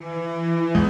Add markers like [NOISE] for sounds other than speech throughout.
wieder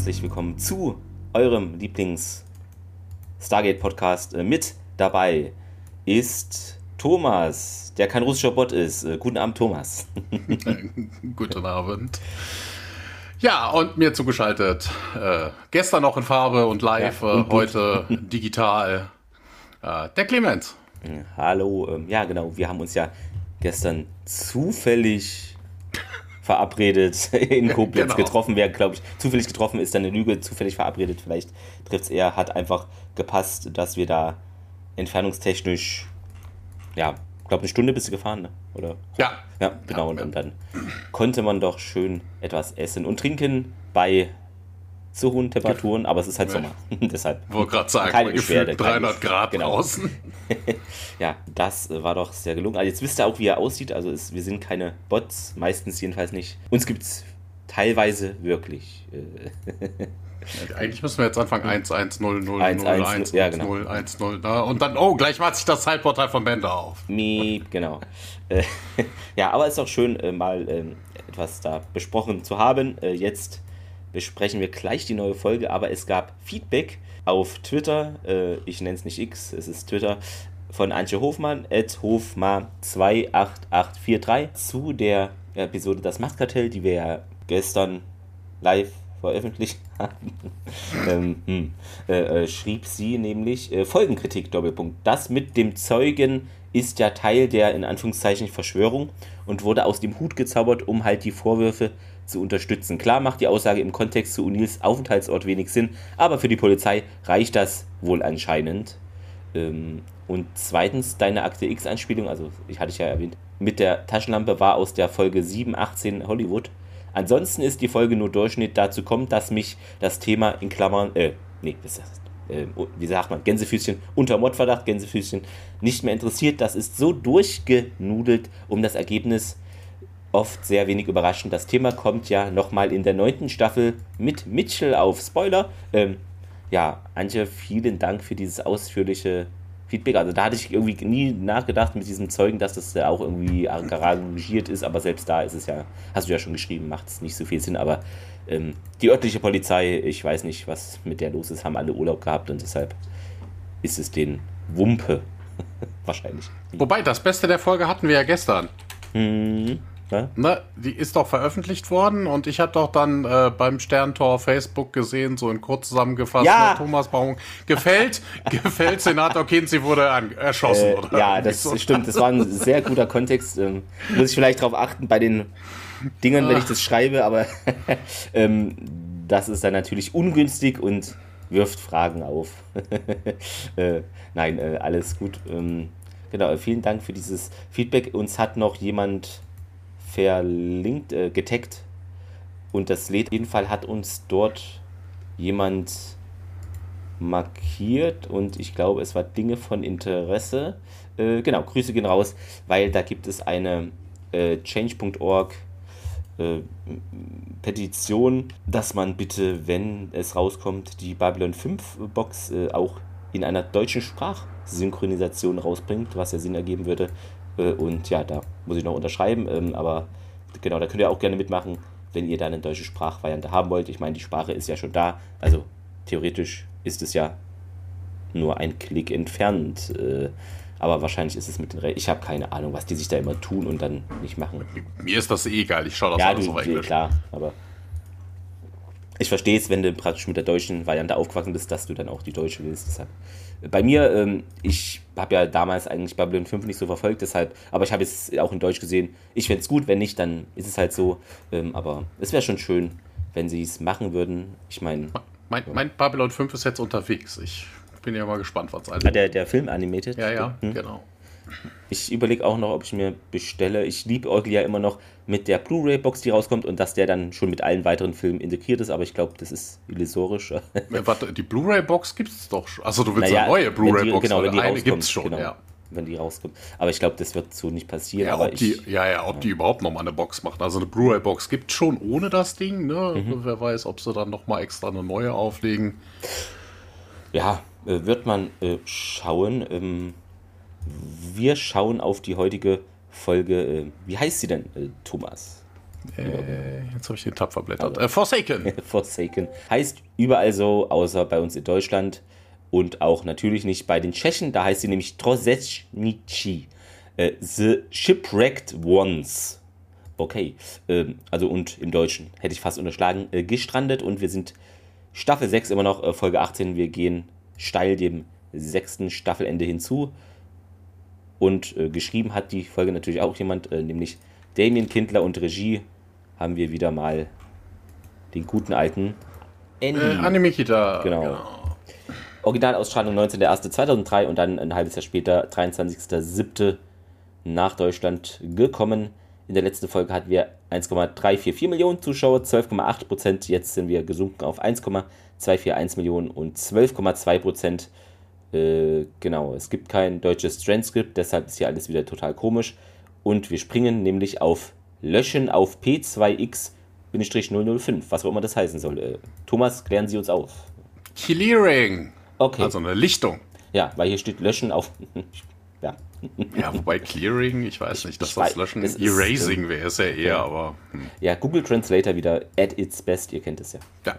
herzlich willkommen zu eurem Lieblings Stargate Podcast. Äh, mit dabei ist Thomas, der kein russischer Bot ist. Äh, guten Abend, Thomas. [LAUGHS] Guten Abend. Ja, und mir zugeschaltet. Äh, gestern noch in Farbe und live, ja, und äh, heute [LAUGHS] digital. Äh, der Clemens. Hallo, ähm, ja genau, wir haben uns ja gestern zufällig verabredet [LAUGHS] in Koblenz genau. getroffen. Wer, glaube ich, zufällig getroffen ist, dann eine Lüge, zufällig verabredet. Vielleicht trifft es eher, hat einfach gepasst, dass wir da entfernungstechnisch, ja, ich glaube, eine Stunde bist du gefahren, ne? oder? Ja. Ja, genau. Ja, und, und dann konnte man doch schön etwas essen und trinken bei zu hohen Temperaturen, aber es ist halt Sommer. [LAUGHS] Deshalb. Wollte gerade sagen, keine Beschwerde, 300 Grad genau. draußen. [LAUGHS] ja, das war doch sehr gelungen. Also jetzt wisst ihr auch, wie er aussieht. Also es, wir sind keine Bots, meistens jedenfalls nicht. Uns gibt es teilweise wirklich. Ja, [LAUGHS] eigentlich müssen wir jetzt anfangen 1, 1, 0, 0, 1, 0, 1, 1, ja, genau. 0, 1, 0, da. Und dann, oh, gleich macht sich das Zeitportal von Bender auf. Miep, genau. ja, aber es ist auch schön, äh, mal ähm, etwas da besprochen zu haben. Äh, jetzt besprechen wir gleich die neue Folge, aber es gab Feedback auf Twitter, äh, ich nenne es nicht X, es ist Twitter, von Antje Hofmann, at Hofma28843 zu der Episode Das Machtkartell, die wir ja gestern live veröffentlicht [LAUGHS] haben, ähm, hm, äh, äh, schrieb sie nämlich äh, Folgenkritik, Doppelpunkt. Das mit dem Zeugen ist ja Teil der in Anführungszeichen Verschwörung und wurde aus dem Hut gezaubert, um halt die Vorwürfe zu unterstützen. Klar macht die Aussage im Kontext zu Unils Aufenthaltsort wenig Sinn, aber für die Polizei reicht das wohl anscheinend. Ähm, und zweitens, deine Akte X-Anspielung, also ich hatte ich ja erwähnt, mit der Taschenlampe war aus der Folge 718 Hollywood. Ansonsten ist die Folge nur Durchschnitt. Dazu kommt, dass mich das Thema in Klammern, äh, nee, das ist, äh, wie sagt man, Gänsefüßchen, unter Mordverdacht, Gänsefüßchen, nicht mehr interessiert. Das ist so durchgenudelt, um das Ergebnis oft sehr wenig überraschend. Das Thema kommt ja nochmal in der neunten Staffel mit Mitchell auf. Spoiler. Ähm, ja, Antje, vielen Dank für dieses ausführliche Feedback. Also da hatte ich irgendwie nie nachgedacht mit diesem Zeugen, dass das ja auch irgendwie arrangiert ist, aber selbst da ist es ja, hast du ja schon geschrieben, macht es nicht so viel Sinn. Aber ähm, die örtliche Polizei, ich weiß nicht, was mit der los ist, haben alle Urlaub gehabt und deshalb ist es den Wumpe. [LAUGHS] Wahrscheinlich. Wobei, das Beste der Folge hatten wir ja gestern. Mhm. Ne? Na, die ist doch veröffentlicht worden und ich habe doch dann äh, beim Sterntor Facebook gesehen, so in kurz zusammufasst, ja. Thomas Baum gefällt, [LAUGHS] gefällt Senator Kinsey wurde an, erschossen. Äh, oder ja, das so. stimmt, das war ein sehr guter Kontext. Ähm, muss ich vielleicht darauf achten bei den Dingern, wenn ich das schreibe, aber [LAUGHS] ähm, das ist dann natürlich ungünstig und wirft Fragen auf. [LAUGHS] äh, nein, äh, alles gut. Ähm, genau, vielen Dank für dieses Feedback. Uns hat noch jemand verlinkt, äh, getaggt. Und das lädt. Auf jeden Fall hat uns dort jemand markiert und ich glaube, es war Dinge von Interesse. Äh, genau, Grüße gehen raus, weil da gibt es eine äh, change.org äh, Petition, dass man bitte, wenn es rauskommt, die Babylon 5 Box äh, auch in einer deutschen Sprachsynchronisation rausbringt, was ja Sinn ergeben würde. Äh, und ja, da muss ich noch unterschreiben, ähm, aber genau, da könnt ihr auch gerne mitmachen, wenn ihr da eine deutsche Sprachvariante haben wollt. Ich meine, die Sprache ist ja schon da, also theoretisch ist es ja nur ein Klick entfernt. Äh, aber wahrscheinlich ist es mit den Re Ich habe keine Ahnung, was die sich da immer tun und dann nicht machen. Mir ist das eh egal, ich schaue das ja, alles du, auf Englisch. klar, aber ich verstehe es, wenn du praktisch mit der deutschen Variante aufgewachsen bist, dass du dann auch die deutsche willst. Deshalb. Bei mir, ähm, ich habe ja damals eigentlich Babylon 5 nicht so verfolgt, deshalb, aber ich habe es auch in Deutsch gesehen. Ich fände es gut, wenn nicht, dann ist es halt so. Ähm, aber es wäre schon schön, wenn sie es machen würden. Ich meine. Mein, mein, Babylon 5 ist jetzt unterwegs. Ich bin ja mal gespannt, was also. Ah, der, der Film animated? Ja, ja, hm. genau. Ich überlege auch noch, ob ich mir bestelle. Ich liebe Eugel ja immer noch mit der Blu-ray-Box, die rauskommt und dass der dann schon mit allen weiteren Filmen integriert ist, aber ich glaube, das ist illusorisch. Warte, die Blu-ray-Box gibt es doch schon. Also du willst naja, eine neue Blu-ray-Box, genau, wenn die eine gibt es schon, genau, ja. Wenn die rauskommt. Aber ich glaube, das wird so nicht passieren. Ja, aber ich, die, ja, ja, ob ja. die überhaupt nochmal eine Box macht. Also eine Blu-ray-Box gibt es schon ohne das Ding. Ne? Mhm. Wer weiß, ob sie dann nochmal extra eine neue auflegen. Ja, äh, wird man äh, schauen. Ähm, wir schauen auf die heutige Folge. Äh, wie heißt sie denn, äh, Thomas? Äh, jetzt habe ich den Tab verblättert. Äh, Forsaken. [LAUGHS] Forsaken. Heißt überall so, außer bei uns in Deutschland. Und auch natürlich nicht bei den Tschechen. Da heißt sie nämlich Trosechnici. Äh, The Shipwrecked Ones. Okay. Ähm, also und im Deutschen hätte ich fast unterschlagen. Gestrandet und wir sind Staffel 6 immer noch, Folge 18. Wir gehen steil dem sechsten Staffelende hinzu. Und äh, geschrieben hat die Folge natürlich auch jemand, äh, nämlich Damien Kindler und Regie haben wir wieder mal den guten alten Andy. Äh, Animikita. Genau. genau. Originalausstrahlung 19.01.2003 und dann ein halbes Jahr später, 23.07. nach Deutschland gekommen. In der letzten Folge hatten wir 1,344 Millionen Zuschauer, 12,8 Prozent. Jetzt sind wir gesunken auf 1,241 Millionen und 12,2 Prozent äh, genau, es gibt kein deutsches Transcript, deshalb ist hier alles wieder total komisch. Und wir springen nämlich auf Löschen auf P2X-005, was auch immer das heißen soll. Äh, Thomas, klären Sie uns auf. Clearing. Okay. Also eine Lichtung. Ja, weil hier steht Löschen auf. [LAUGHS] ja. ja, wobei Clearing, ich weiß nicht, dass das Löschen. Das Erasing wäre es ja eher, ja. aber. Hm. Ja, Google Translator wieder at its best, ihr kennt es ja. Ja.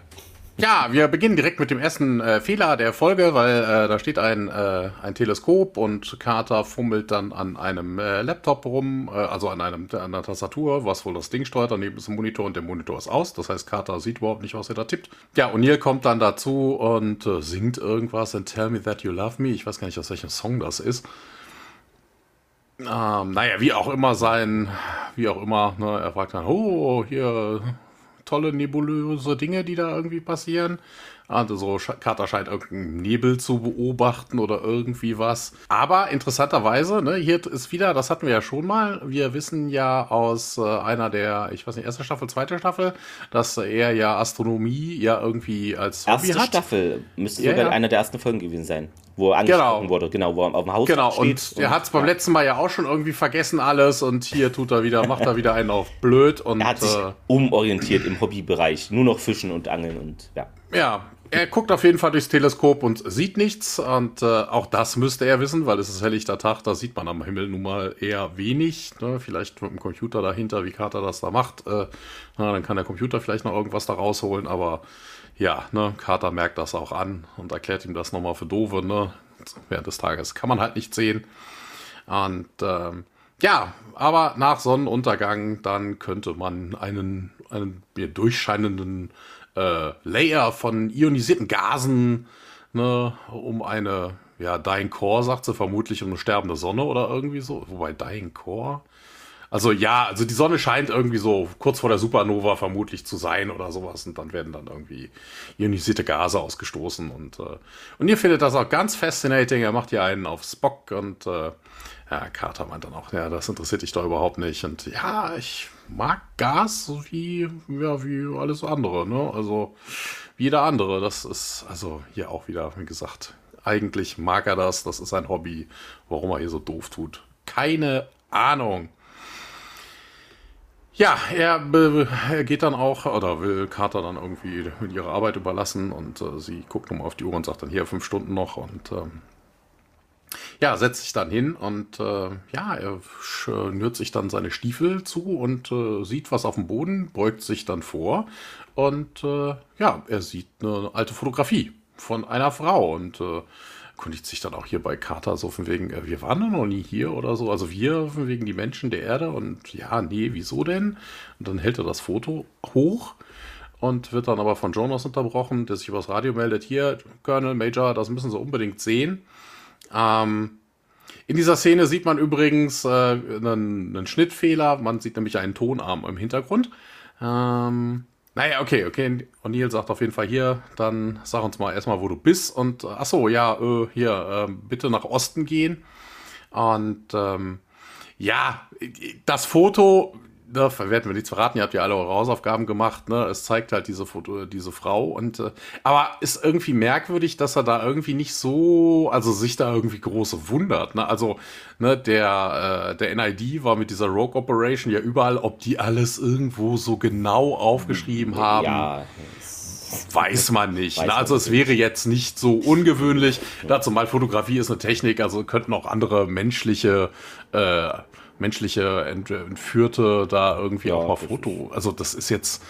Ja, wir beginnen direkt mit dem ersten äh, Fehler der Folge, weil äh, da steht ein, äh, ein Teleskop und Carter fummelt dann an einem äh, Laptop rum, äh, also an, einem, an einer Tastatur, was wohl das Ding steuert. Daneben ist ein Monitor und der Monitor ist aus. Das heißt, Carter sieht überhaupt nicht, was er da tippt. Ja, O'Neill kommt dann dazu und äh, singt irgendwas and tell me that you love me. Ich weiß gar nicht, aus welchem Song das ist. Ähm, naja, wie auch immer sein, wie auch immer, ne, er fragt dann, oh, hier tolle nebulöse Dinge, die da irgendwie passieren. Also so Carter scheint irgendeinen Nebel zu beobachten oder irgendwie was. Aber interessanterweise, ne, hier ist wieder, das hatten wir ja schon mal. Wir wissen ja aus äh, einer der, ich weiß nicht, erste Staffel, zweite Staffel, dass er ja Astronomie ja irgendwie als Hobby erste hat. Staffel müsste ja, sogar ja. einer der ersten Folgen gewesen sein wo er angesprochen genau. wurde, genau, wo er auf dem Haus genau. steht. Genau, und er hat es beim ja. letzten Mal ja auch schon irgendwie vergessen alles und hier tut er wieder, macht er wieder einen auf blöd und. Er hat sich äh, umorientiert im Hobbybereich, nur noch Fischen und Angeln und ja. Ja, er guckt auf jeden Fall durchs Teleskop und sieht nichts und äh, auch das müsste er wissen, weil es ist helllichter Tag, da sieht man am Himmel nun mal eher wenig. Ne? Vielleicht mit dem Computer dahinter, wie Carter das da macht. Äh, na, dann kann der Computer vielleicht noch irgendwas da rausholen, aber ja, ne, Carter merkt das auch an und erklärt ihm das nochmal für Dove, ne? Während des Tages kann man halt nicht sehen. Und ähm, ja, aber nach Sonnenuntergang, dann könnte man einen, einen ja, durchscheinenden äh, Layer von ionisierten Gasen ne, um eine, ja, Dying Core, sagt sie, vermutlich um eine sterbende Sonne oder irgendwie so. Wobei Dying Core, also ja, also die Sonne scheint irgendwie so kurz vor der Supernova vermutlich zu sein oder sowas und dann werden dann irgendwie ionisierte Gase ausgestoßen und äh, und ihr findet das auch ganz fascinating. Er macht hier einen auf Spock und äh, ja, Carter meint dann auch, ja, das interessiert dich doch überhaupt nicht und ja, ich mag Gas wie ja wie alles andere, ne? Also wie jeder andere. Das ist also hier auch wieder, wie gesagt, eigentlich mag er das. Das ist sein Hobby. Warum er hier so doof tut, keine Ahnung. Ja, er, er, geht dann auch, oder will Carter dann irgendwie mit ihrer Arbeit überlassen und äh, sie guckt nochmal auf die Uhr und sagt dann hier fünf Stunden noch und ähm, ja, setzt sich dann hin und äh, ja, er schnürt sich dann seine Stiefel zu und äh, sieht was auf dem Boden, beugt sich dann vor und äh, ja, er sieht eine alte Fotografie von einer Frau und äh, erkundigt sich dann auch hier bei Carter so von wegen, äh, wir waren doch noch nie hier oder so. Also wir von wegen die Menschen der Erde und ja, nee, wieso denn? Und dann hält er das Foto hoch und wird dann aber von Jonas unterbrochen, der sich übers Radio meldet. Hier, Colonel, Major, das müssen Sie unbedingt sehen. Ähm, in dieser Szene sieht man übrigens äh, einen, einen, Schnittfehler. Man sieht nämlich einen Tonarm im Hintergrund. Ähm, naja, okay, okay. O'Neill sagt auf jeden Fall hier, dann sag uns mal erstmal, wo du bist. Und ach so, ja, äh, hier, äh, bitte nach Osten gehen. Und ähm, ja, das Foto ne, werden wir nichts verraten, ihr habt ja alle eure Hausaufgaben gemacht, ne? Es zeigt halt diese Foto, diese Frau und äh, aber ist irgendwie merkwürdig, dass er da irgendwie nicht so, also sich da irgendwie große wundert, ne? Also, ne, der, äh, der NID war mit dieser Rogue Operation ja überall, ob die alles irgendwo so genau aufgeschrieben haben. Ja. Weiß man nicht. Weiß ne? Also es wäre jetzt nicht so ungewöhnlich. Dazu mal Fotografie ist eine Technik, also könnten auch andere menschliche äh, menschliche Entführte da irgendwie ja, auch mal Foto. Also das ist jetzt.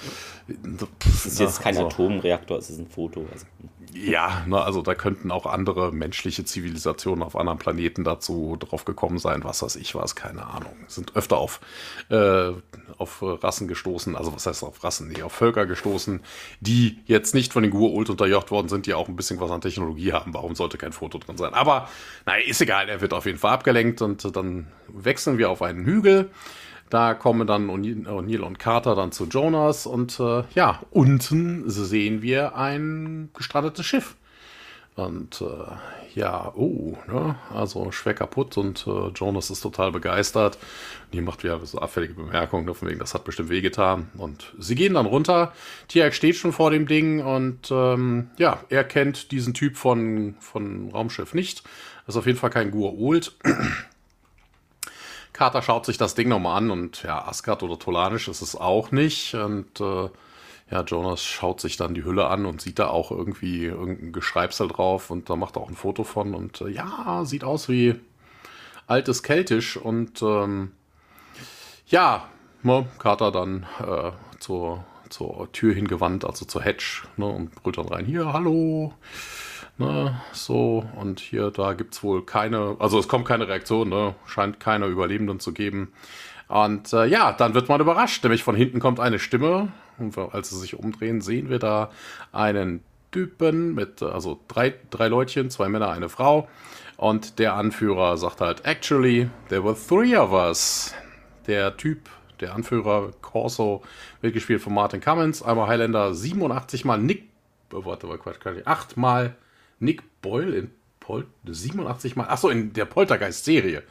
Das ist jetzt kein also, Atomreaktor, es ist ein Foto. Also. Ja, ne, also da könnten auch andere menschliche Zivilisationen auf anderen Planeten dazu drauf gekommen sein, was weiß ich was, keine Ahnung. Sind öfter auf, äh, auf Rassen gestoßen, also was heißt auf Rassen, nee, auf Völker gestoßen, die jetzt nicht von den Gur-Ult unterjocht worden sind, die auch ein bisschen was an Technologie haben. Warum sollte kein Foto drin sein? Aber naja, ist egal, er wird auf jeden Fall abgelenkt und dann wechseln wir auf einen Hügel. Da kommen dann O'Neill und Carter dann zu Jonas und äh, ja, unten sehen wir ein gestrandetes Schiff. Und äh, ja, oh, ne? also schwer kaputt und äh, Jonas ist total begeistert. Und hier macht wieder so abfällige Bemerkungen, ne, von wegen, das hat bestimmt wehgetan. Und sie gehen dann runter. Tiag steht schon vor dem Ding und ähm, ja, er kennt diesen Typ von, von Raumschiff nicht. Das ist auf jeden Fall kein Gur-Old. Carter schaut sich das Ding nochmal an und ja, Asgard oder Tolanisch ist es auch nicht. Und äh, ja, Jonas schaut sich dann die Hülle an und sieht da auch irgendwie irgendein Geschreibsel drauf und da macht er auch ein Foto von und äh, ja, sieht aus wie altes Keltisch und ähm, ja, ne, Carter dann äh, zur, zur Tür hingewandt, also zur Hedge ne, und brüllt dann rein, hier, hallo. Ne, so, und hier, da gibt es wohl keine, also es kommt keine Reaktion, ne, scheint keine Überlebenden zu geben. Und äh, ja, dann wird man überrascht, nämlich von hinten kommt eine Stimme. Und als sie sich umdrehen, sehen wir da einen Typen mit, also drei, drei Leutchen, zwei Männer, eine Frau. Und der Anführer sagt halt, actually, there were three of us. Der Typ, der Anführer, Corso, wird gespielt von Martin Cummins, einmal Highlander 87 mal Nick, oh, warte mal, Quatsch, 8 mal Nick Boyle in Pol 87 Mal, achso, in der Poltergeist-Serie.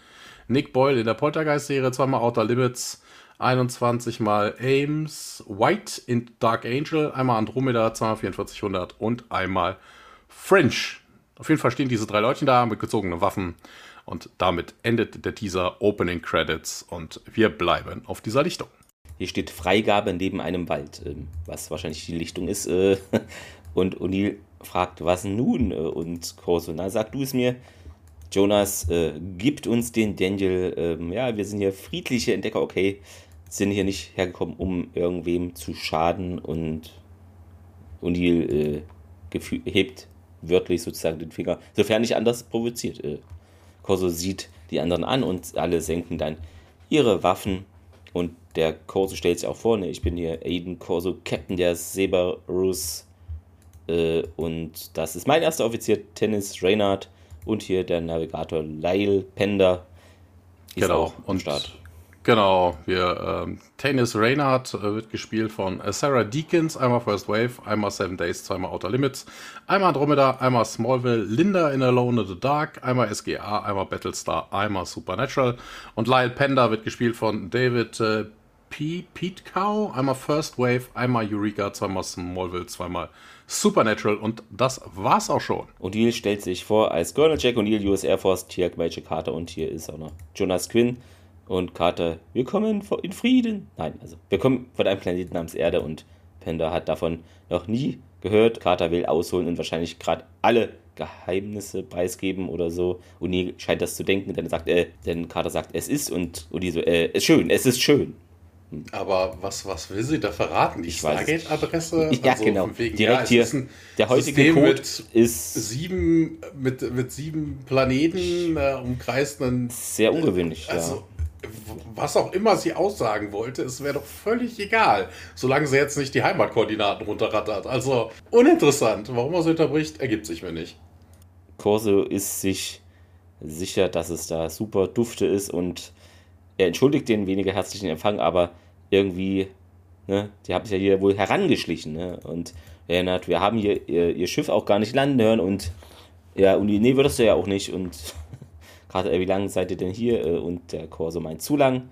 Nick Boyle in der Poltergeist-Serie, zweimal Outer Limits, 21 Mal Ames, White in Dark Angel, einmal Andromeda, zweimal 4400 und einmal French. Auf jeden Fall stehen diese drei Leute da mit gezogenen Waffen und damit endet der Teaser Opening Credits und wir bleiben auf dieser Lichtung. Hier steht Freigabe neben einem Wald, ähm, was wahrscheinlich die Lichtung ist. Äh, [LAUGHS] und O'Neill fragt, was nun? Äh, und Corso, na, sag du es mir. Jonas äh, gibt uns den Daniel, ähm, ja, wir sind hier friedliche Entdecker, okay, sind hier nicht hergekommen, um irgendwem zu schaden und O'Neill äh, hebt wörtlich sozusagen den Finger, sofern nicht anders provoziert. Äh, Corso sieht die anderen an und alle senken dann ihre Waffen und der Corso stellt sich auch vor, ne, ich bin hier Aiden Corso, Captain der Cerberus äh, und das ist mein erster Offizier, Tennis Reynard. Und hier der Navigator Lyle Pender. Ist genau. auch am Start. Genau, wir, ähm, Tennis Reynard äh, wird gespielt von äh, Sarah Deakins, einmal First Wave, einmal Seven Days, zweimal Outer Limits, einmal Andromeda, einmal Smallville, Linda in Alone in the Dark, einmal SGA, einmal Battlestar, einmal Supernatural und Lyle Pender wird gespielt von David äh, P. Pete Cow, einmal First Wave, einmal Eureka, zweimal Smallville, zweimal Supernatural und das war's auch schon. O'Neill stellt sich vor als Colonel Jack O'Neill, US Air Force, Tiag Major Carter und hier ist auch noch Jonas Quinn und Carter. Wir kommen in Frieden. Nein, also wir kommen von einem Planeten namens Erde und Pender hat davon noch nie gehört. Carter will ausholen und wahrscheinlich gerade alle Geheimnisse preisgeben oder so. O'Neill scheint das zu denken, denn, sagt, äh, denn Carter sagt, es ist und O'Neill so, äh, es ist schön, es ist schön. Aber was, was will sie da verraten? Die Stargate-Adresse? [LAUGHS] Ja, also genau. Wegen, Direkt ja, hier. der heutige System Code ist sieben, mit, mit sieben Planeten äh, umkreist. Sehr ungewöhnlich. Also, was auch immer sie aussagen wollte, es wäre doch völlig egal, solange sie jetzt nicht die Heimatkoordinaten runterrattert. Also uninteressant. Warum er so unterbricht, ergibt sich mir nicht. Corso ist sich sicher, dass es da super dufte ist und er entschuldigt den weniger herzlichen Empfang, aber irgendwie, ne, die haben sich ja hier wohl herangeschlichen ne, und erinnert, wir haben hier ihr, ihr, Schiff auch gar nicht landen hören und ja, und nee, würdest du ja auch nicht und [LAUGHS] gerade, wie lange seid ihr denn hier? Äh, und der Corso meint zu lang.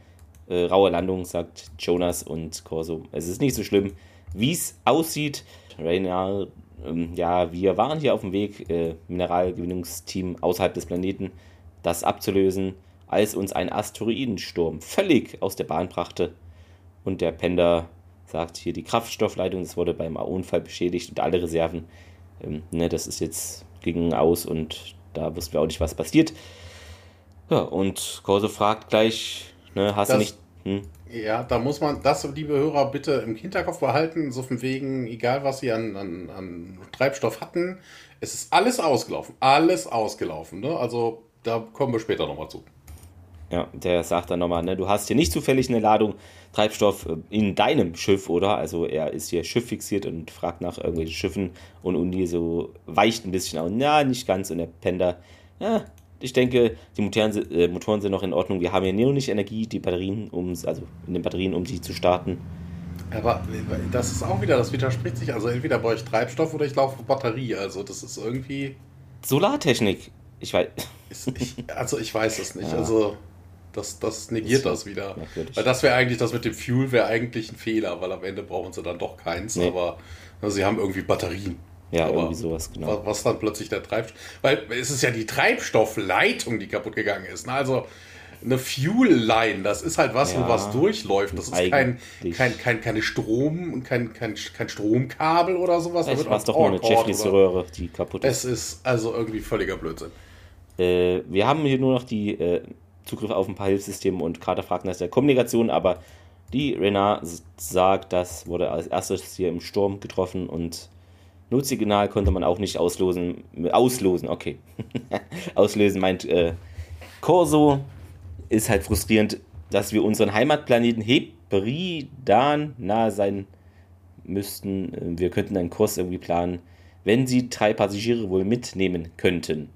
Äh, raue Landung, sagt Jonas und Corso. Es ist nicht so schlimm, wie es aussieht. Rainer, ähm, ja, wir waren hier auf dem Weg, äh, Mineralgewinnungsteam außerhalb des Planeten, das abzulösen, als uns ein Asteroidensturm völlig aus der Bahn brachte. Und der Pender sagt hier, die Kraftstoffleitung, das wurde beim Unfall beschädigt und alle Reserven. Ähm, ne, das ist jetzt gegen aus und da wussten wir auch nicht, was passiert. Ja, und Corso fragt gleich, ne, hast das, du nicht. Hm? Ja, da muss man das, liebe Hörer, bitte im Hinterkopf behalten, so von wegen, egal was sie an, an, an Treibstoff hatten, es ist alles ausgelaufen. Alles ausgelaufen. Ne? Also da kommen wir später nochmal zu. Ja, der sagt dann nochmal, ne, du hast hier nicht zufällig eine Ladung Treibstoff äh, in deinem Schiff, oder? Also er ist hier Schiff fixiert und fragt nach irgendwelchen Schiffen und Uni so weicht ein bisschen auf. Ja, nicht ganz. Und der Pender, ja, ich denke, die Motoren, äh, Motoren sind noch in Ordnung. Wir haben hier nur nicht Energie, die Batterien, um, also in den Batterien, um sie zu starten. Aber das ist auch wieder, das widerspricht sich. Also entweder brauche ich Treibstoff oder ich laufe Batterie. Also das ist irgendwie. Solartechnik. Ich weiß. ich, also ich weiß es nicht. [LAUGHS] Ja. Also das, das negiert das, das wieder. Natürlich. Weil das wäre eigentlich, das mit dem Fuel wäre eigentlich ein Fehler, weil am Ende brauchen sie dann doch keins. Nee. Aber also, sie haben irgendwie Batterien. Ja, Aber irgendwie sowas, genau. Was dann plötzlich der Treibstoff. Weil es ist ja die Treibstoffleitung, die kaputt gegangen ist. Ne? Also eine Fuel-Line, das ist halt was, ja, wo was durchläuft. Das ist kein, kein, kein, keine Strom, kein, kein, kein Stromkabel oder sowas. Das war doch nur eine Jeffries-Röhre, die kaputt ist. Es ist also irgendwie völliger Blödsinn. Äh, wir haben hier nur noch die äh, Zugriff auf ein paar Hilfssysteme und Carter fragt nach der Kommunikation, aber die Renard sagt, das wurde als erstes hier im Sturm getroffen und Notsignal konnte man auch nicht auslosen. Auslosen, okay. [LAUGHS] Auslösen meint äh, Corso. Ist halt frustrierend, dass wir unseren Heimatplaneten Hebridan nahe sein müssten. Äh, wir könnten einen Kurs irgendwie planen, wenn sie drei Passagiere wohl mitnehmen könnten.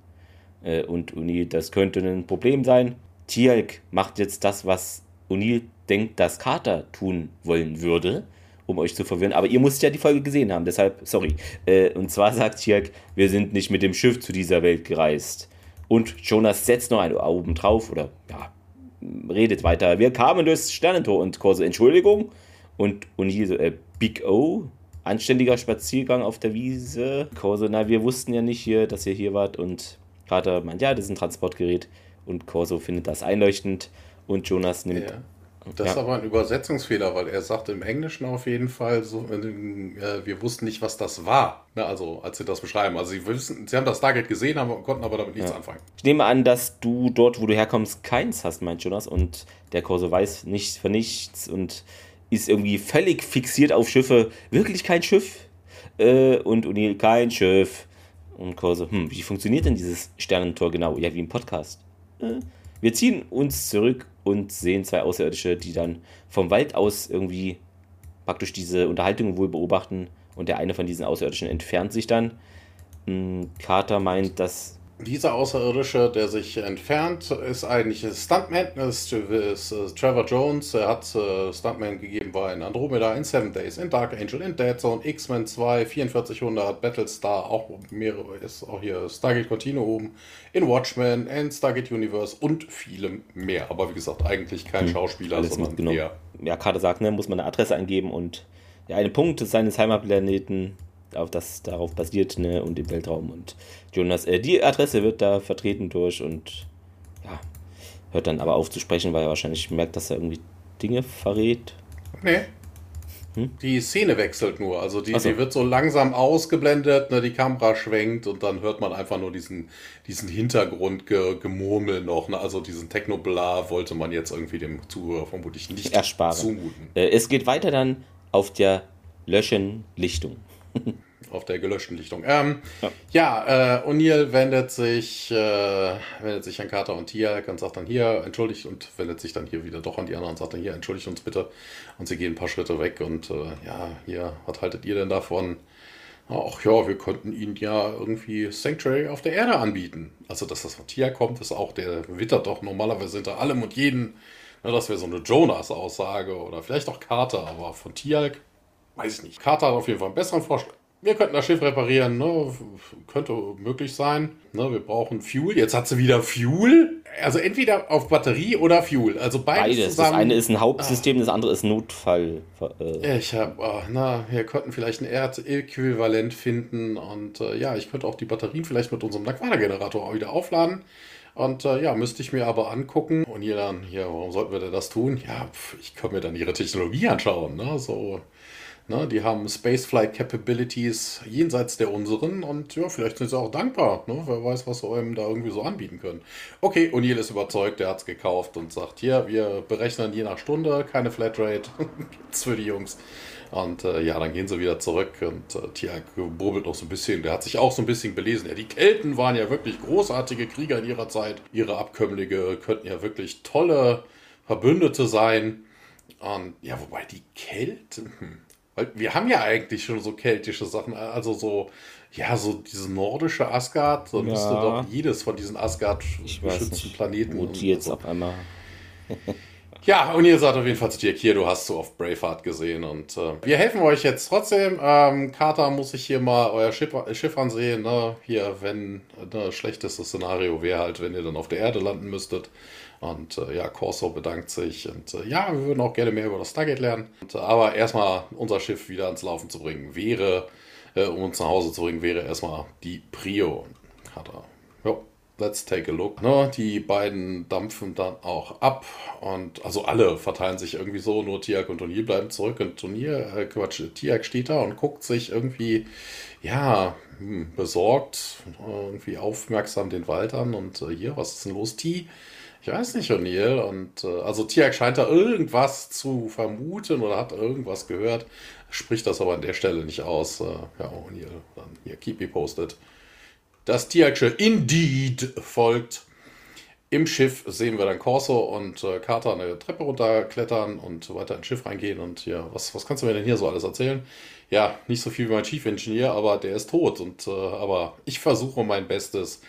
Äh, und Uni, das könnte ein Problem sein. Tialk macht jetzt das, was O'Neill denkt, dass Carter tun wollen würde um euch zu verwirren. Aber ihr müsst ja die Folge gesehen haben, deshalb, sorry. Äh, und zwar sagt Tjerk, wir sind nicht mit dem Schiff zu dieser Welt gereist. Und Jonas setzt noch einen oben drauf oder ja, redet weiter. Wir kamen durchs Sternentor und Kurse Entschuldigung. Und, hier so, äh, Big O, anständiger Spaziergang auf der Wiese. Corso, na, wir wussten ja nicht hier, dass ihr hier wart. Und Carter meint, ja, das ist ein Transportgerät. Und Corso findet das einleuchtend. Und Jonas nimmt ja. Das ja. ist aber ein Übersetzungsfehler, weil er sagt im Englischen auf jeden Fall, so, äh, wir wussten nicht, was das war. Ne, also, als sie das beschreiben. Also, sie, wissen, sie haben das Stargate gesehen, haben, konnten aber damit nichts ja. anfangen. Ich nehme an, dass du dort, wo du herkommst, keins hast, meint Jonas. Und der Corso weiß nichts von nichts und ist irgendwie völlig fixiert auf Schiffe. Wirklich kein Schiff? Äh, und O'Neill, kein Schiff. Und Corso, hm, wie funktioniert denn dieses Sternentor genau? Ja, wie im Podcast. Äh, wir ziehen uns zurück und sehen zwei Außerirdische, die dann vom Wald aus irgendwie praktisch diese Unterhaltung wohl beobachten und der eine von diesen Außerirdischen entfernt sich dann. Hm, Carter meint, dass dieser Außerirdische, der sich entfernt, ist eigentlich Stuntman, ist, ist, ist Trevor Jones. Er hat äh, Stuntman gegeben bei in Andromeda, in Seven Days, in Dark Angel, in Dead Zone, X-Men 2, 4400, Battlestar, auch mehrere, ist auch hier Stargate Continuum, in Watchmen, in Stargate Universe und vielem mehr. Aber wie gesagt, eigentlich kein hm, Schauspieler, sondern eher. Ja, Carter sagt, ne, muss man eine Adresse eingeben und ja, einen Punkt seines Heimatplaneten auf das darauf basiert, ne, und im Weltraum. Und Jonas, äh, die Adresse wird da vertreten durch und ja, hört dann aber auf zu sprechen, weil er wahrscheinlich merkt, dass er irgendwie Dinge verrät. Nee. Hm? Die Szene wechselt nur. Also die, so. die wird so langsam ausgeblendet, ne, die Kamera schwenkt und dann hört man einfach nur diesen, diesen Hintergrundgemurmel noch. Ne? Also diesen Technobla wollte man jetzt irgendwie dem Zuhörer vermutlich nicht Ersparen. zumuten. Äh, es geht weiter dann auf der Löschenlichtung. [LAUGHS] auf der gelöschten Lichtung. Ähm, ja, ja äh, O'Neill wendet sich, äh, wendet sich an Carter und Tialk und sagt dann hier, entschuldigt und wendet sich dann hier wieder doch an die anderen und sagt dann hier, entschuldigt uns bitte. Und sie gehen ein paar Schritte weg und äh, ja, hier, was haltet ihr denn davon? Ach ja, wir könnten ihnen ja irgendwie Sanctuary auf der Erde anbieten. Also, dass das von Tialk kommt, ist auch, der wittert doch normalerweise hinter allem und jeden. Ne, das wäre so eine Jonas-Aussage oder vielleicht auch Carter, aber von Tialk weiß ich nicht. Carter hat auf jeden Fall einen besseren Vorschlag wir könnten das Schiff reparieren, ne? könnte möglich sein. Ne? Wir brauchen Fuel. Jetzt hat sie wieder Fuel. Also entweder auf Batterie oder Fuel. Also beides, beides. Zusammen. Das eine ist ein Hauptsystem, ah. das andere ist Notfall. Äh. Ich habe, oh, na, wir könnten vielleicht ein Erdäquivalent finden und äh, ja, ich könnte auch die Batterien vielleicht mit unserem Naquada-Generator auch wieder aufladen. Und äh, ja, müsste ich mir aber angucken. Und hier dann, hier, warum sollten wir denn das tun? Ja, pf, ich kann mir dann ihre Technologie anschauen. Ne? So Ne, die haben Spaceflight Capabilities jenseits der unseren und ja, vielleicht sind sie auch dankbar. Ne? Wer weiß, was sie einem da irgendwie so anbieten können. Okay, O'Neill ist überzeugt, der hat es gekauft und sagt, hier, wir berechnen je nach Stunde, keine Flatrate, [LAUGHS] gibt's für die Jungs. Und äh, ja, dann gehen sie wieder zurück und äh, Tiag burbelt noch so ein bisschen. Der hat sich auch so ein bisschen belesen. Ja, die Kelten waren ja wirklich großartige Krieger in ihrer Zeit. Ihre Abkömmlinge könnten ja wirklich tolle Verbündete sein. Und ja, wobei die Kelten, hm, weil wir haben ja eigentlich schon so keltische Sachen, also so, ja, so diese nordische Asgard, so ja. müsste doch jedes von diesen Asgard-geschützten Planeten. Mutiert so. auf einmal. [LAUGHS] ja, und ihr sagt auf jeden Fall zu dir, hier, du hast so oft Braveheart gesehen und äh, wir helfen euch jetzt trotzdem. Ähm, Carter muss sich hier mal euer Schiff, Schiff ansehen. Ne? Hier, wenn das ne, schlechteste Szenario wäre halt, wenn ihr dann auf der Erde landen müsstet. Und äh, ja, Corso bedankt sich und äh, ja, wir würden auch gerne mehr über das Stargate lernen. Und, äh, aber erstmal unser Schiff wieder ans Laufen zu bringen wäre, äh, um uns nach Hause zu bringen, wäre erstmal die Prio. Hat er. Ja, let's take a look. Ne, die beiden dampfen dann auch ab und also alle verteilen sich irgendwie so, nur Tiak und O'Neill bleiben zurück und Turnier, äh, Quatsch, Tiak steht da und guckt sich irgendwie, ja, hm, besorgt, irgendwie aufmerksam den Wald an und äh, hier, was ist denn los, T? Ich weiß nicht, O'Neill. Und äh, also Tiak scheint da irgendwas zu vermuten oder hat irgendwas gehört, spricht das aber an der Stelle nicht aus. Äh, ja, O'Neill, dann hier, keep me posted. Das Tiaksche Indeed folgt. Im Schiff sehen wir dann Corso und äh, Carter eine Treppe runterklettern und weiter ins Schiff reingehen. Und ja, was, was kannst du mir denn hier so alles erzählen? Ja, nicht so viel wie mein Chief Engineer, aber der ist tot. Und äh, aber ich versuche mein Bestes,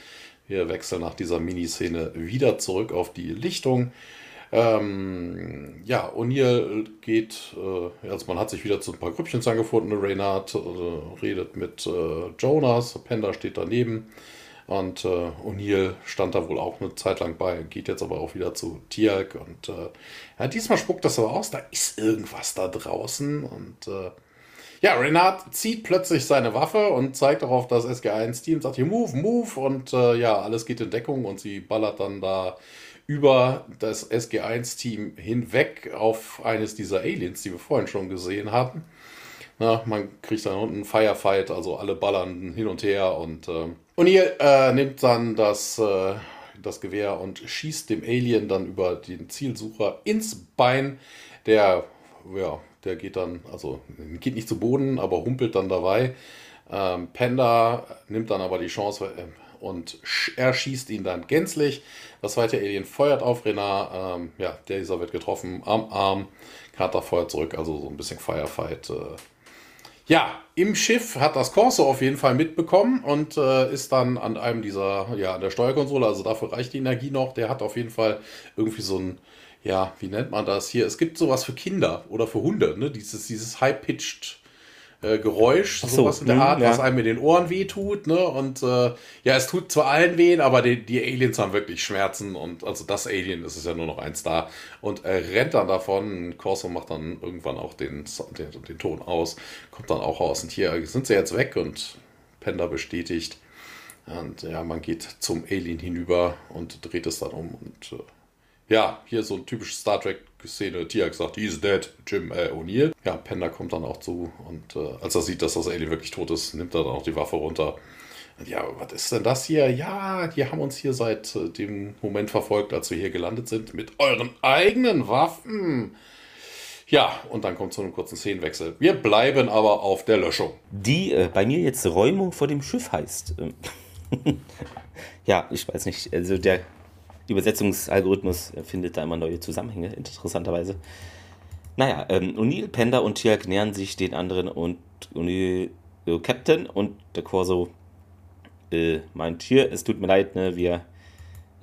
wir wechseln nach dieser Miniszene wieder zurück auf die Lichtung. Ähm, ja, O'Neill geht, äh, also man hat sich wieder zu ein paar Grüppchen zusammengefunden. Reynard äh, redet mit äh, Jonas, Panda steht daneben. Und äh, O'Neill stand da wohl auch eine Zeit lang bei, geht jetzt aber auch wieder zu Tialk. Und äh, ja, diesmal spuckt das aber aus, da ist irgendwas da draußen. Und äh, ja, Renard zieht plötzlich seine Waffe und zeigt darauf das SG1-Team, sagt hier Move, Move und äh, ja, alles geht in Deckung und sie ballert dann da über das SG1-Team hinweg auf eines dieser Aliens, die wir vorhin schon gesehen haben. Na, man kriegt dann unten Firefight, also alle ballern hin und her und äh, O'Neill äh, nimmt dann das, äh, das Gewehr und schießt dem Alien dann über den Zielsucher ins Bein. Der ja, der geht dann, also geht nicht zu Boden, aber humpelt dann dabei. Ähm, Panda nimmt dann aber die Chance äh, und erschießt ihn dann gänzlich. Das zweite Alien feuert auf Renard. Ähm, ja, dieser wird getroffen am Arm. Carter feuert zurück, also so ein bisschen Firefight. Äh. Ja, im Schiff hat das Corso auf jeden Fall mitbekommen und äh, ist dann an einem dieser, ja, an der Steuerkonsole, also dafür reicht die Energie noch. Der hat auf jeden Fall irgendwie so ein ja, wie nennt man das hier? Es gibt sowas für Kinder oder für Hunde, ne? Dieses, dieses High-Pitched äh, Geräusch, so, sowas in der Art, ja. was einem in den Ohren wehtut, ne? Und äh, ja, es tut zwar allen weh, aber die, die, Aliens haben wirklich Schmerzen und also das Alien ist es ja nur noch eins da und er rennt dann davon. Corso macht dann irgendwann auch den, den, den Ton aus, kommt dann auch raus und hier sind sie jetzt weg und Panda bestätigt. Und ja, man geht zum Alien hinüber und dreht es dann um und äh, ja, hier so ein typisches Star Trek-Szene. Tiak sagt, he's dead, Jim äh, O'Neill. Ja, Pender kommt dann auch zu und äh, als er sieht, dass das Alien wirklich tot ist, nimmt er dann auch die Waffe runter. Ja, was ist denn das hier? Ja, die haben uns hier seit äh, dem Moment verfolgt, als wir hier gelandet sind, mit euren eigenen Waffen. Ja, und dann kommt zu einem kurzen Szenenwechsel. Wir bleiben aber auf der Löschung. Die äh, bei mir jetzt Räumung vor dem Schiff heißt. Ähm, [LAUGHS] ja, ich weiß nicht. Also der Übersetzungsalgorithmus findet da immer neue Zusammenhänge, interessanterweise. Naja, ähm, O'Neill, Pender und Tiak nähern sich den anderen und O'Neill, äh, Captain und der Corso äh, meint hier, es tut mir leid, ne, wir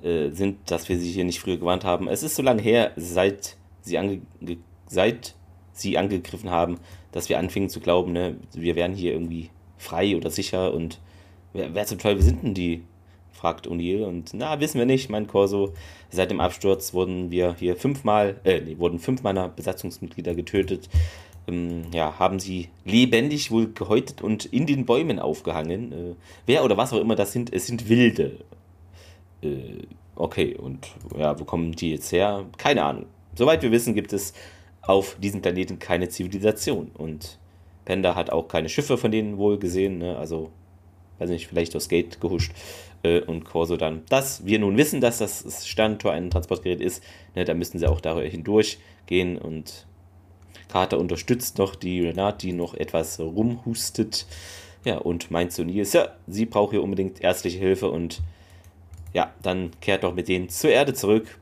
äh, sind, dass wir sie hier nicht früher gewarnt haben. Es ist so lange her, seit sie, ange seit sie angegriffen haben, dass wir anfingen zu glauben, ne, wir wären hier irgendwie frei oder sicher und wer, wer zum Teufel sind denn die? Fragt O'Neill. Und na, wissen wir nicht, mein Corso. Seit dem Absturz wurden wir hier fünfmal, äh, nee, wurden fünf meiner Besatzungsmitglieder getötet. Ähm, ja, haben sie lebendig wohl gehäutet und in den Bäumen aufgehangen. Äh, wer oder was auch immer das sind, es sind Wilde. Äh, okay, und ja, wo kommen die jetzt her? Keine Ahnung. Soweit wir wissen, gibt es auf diesem Planeten keine Zivilisation. Und Panda hat auch keine Schiffe von denen wohl gesehen. Ne? Also, weiß nicht, vielleicht aufs Gate gehuscht äh, und Corso dann. Dass wir nun wissen, dass das Sterntor ein Transportgerät ist, ne, da müssen sie auch darüber hindurch gehen und Carter unterstützt noch die Renate, die noch etwas rumhustet. Ja, und meint zu Nils, ja, sie braucht hier unbedingt ärztliche Hilfe und ja, dann kehrt doch mit denen zur Erde zurück.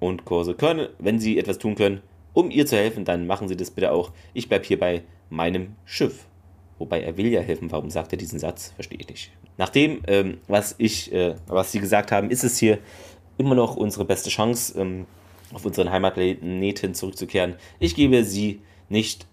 Und Corso können, wenn sie etwas tun können, um ihr zu helfen, dann machen sie das bitte auch. Ich bleibe hier bei meinem Schiff. Wobei er will ja helfen. Warum sagt er diesen Satz? Verstehe ich nicht. Nachdem, ähm, was ich, äh, was Sie gesagt haben, ist es hier immer noch unsere beste Chance, ähm, auf unseren Heimatplaneten zurückzukehren. Ich gebe sie nicht.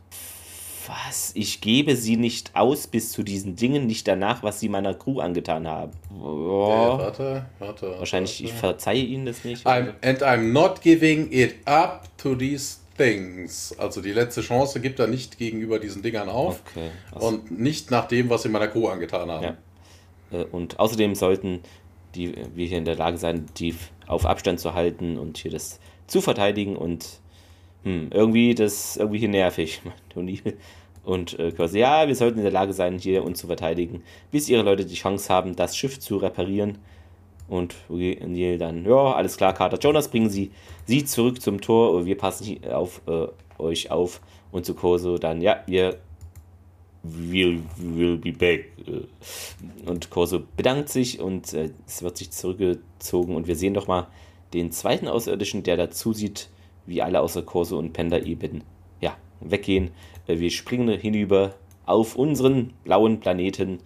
Was? Ich gebe sie nicht aus bis zu diesen Dingen, nicht danach, was sie meiner Crew angetan haben. Oh. Äh, warte, warte. Wahrscheinlich, warte. ich verzeihe ihnen das nicht. I'm, and I'm not giving it up to these things. Also die letzte Chance gibt er nicht gegenüber diesen Dingern auf. Okay. Also und nicht nach dem, was sie meiner Crew angetan haben. Ja. Äh, und außerdem sollten die, wir hier in der Lage sein, die auf Abstand zu halten und hier das zu verteidigen und hm, irgendwie das irgendwie hier nervig. [LAUGHS] Und äh, quasi, ja, wir sollten in der Lage sein, hier uns zu verteidigen, bis ihre Leute die Chance haben, das Schiff zu reparieren. Und Neil dann, ja, alles klar, Carter Jonas, bringen Sie sie zurück zum Tor, wir passen auf äh, euch auf. Und zu Koso dann, ja, wir will, will be back. Äh, und Corso bedankt sich und äh, es wird sich zurückgezogen und wir sehen doch mal den zweiten Außerirdischen, der da zusieht, wie alle außer Corso und Panda eben ja, weggehen. Äh, wir springen hinüber auf unseren blauen Planeten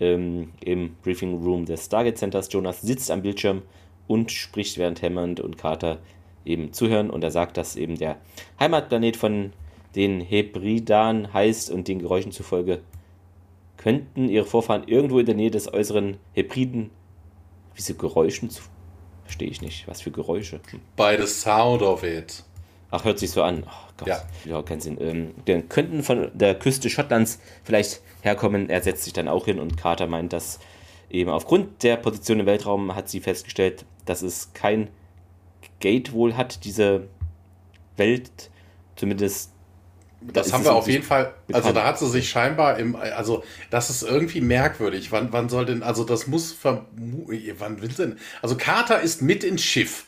ähm, im Briefing Room des Stargate Centers. Jonas sitzt am Bildschirm und spricht, während Hammond und Carter eben zuhören und er sagt, dass eben der Heimatplanet von den Hebridan heißt und den Geräuschen zufolge könnten ihre Vorfahren irgendwo in der Nähe des äußeren Hebriden. Wieso Geräuschen zu. Verstehe ich nicht. Was für Geräusche? Hm. By the sound of it. Ach, hört sich so an. Oh Gott, ja. ja, keinen Sinn. Ähm, dann könnten von der Küste Schottlands vielleicht herkommen. Er setzt sich dann auch hin und Carter meint, dass eben aufgrund der Position im Weltraum hat sie festgestellt, dass es kein Gate wohl hat, diese Welt, zumindest das, haben wir auf jeden Fall, bekannt. also da hat sie sich scheinbar im, also das ist irgendwie merkwürdig. Wann, wann soll denn, also das muss, wann will denn, also Carter ist mit ins Schiff.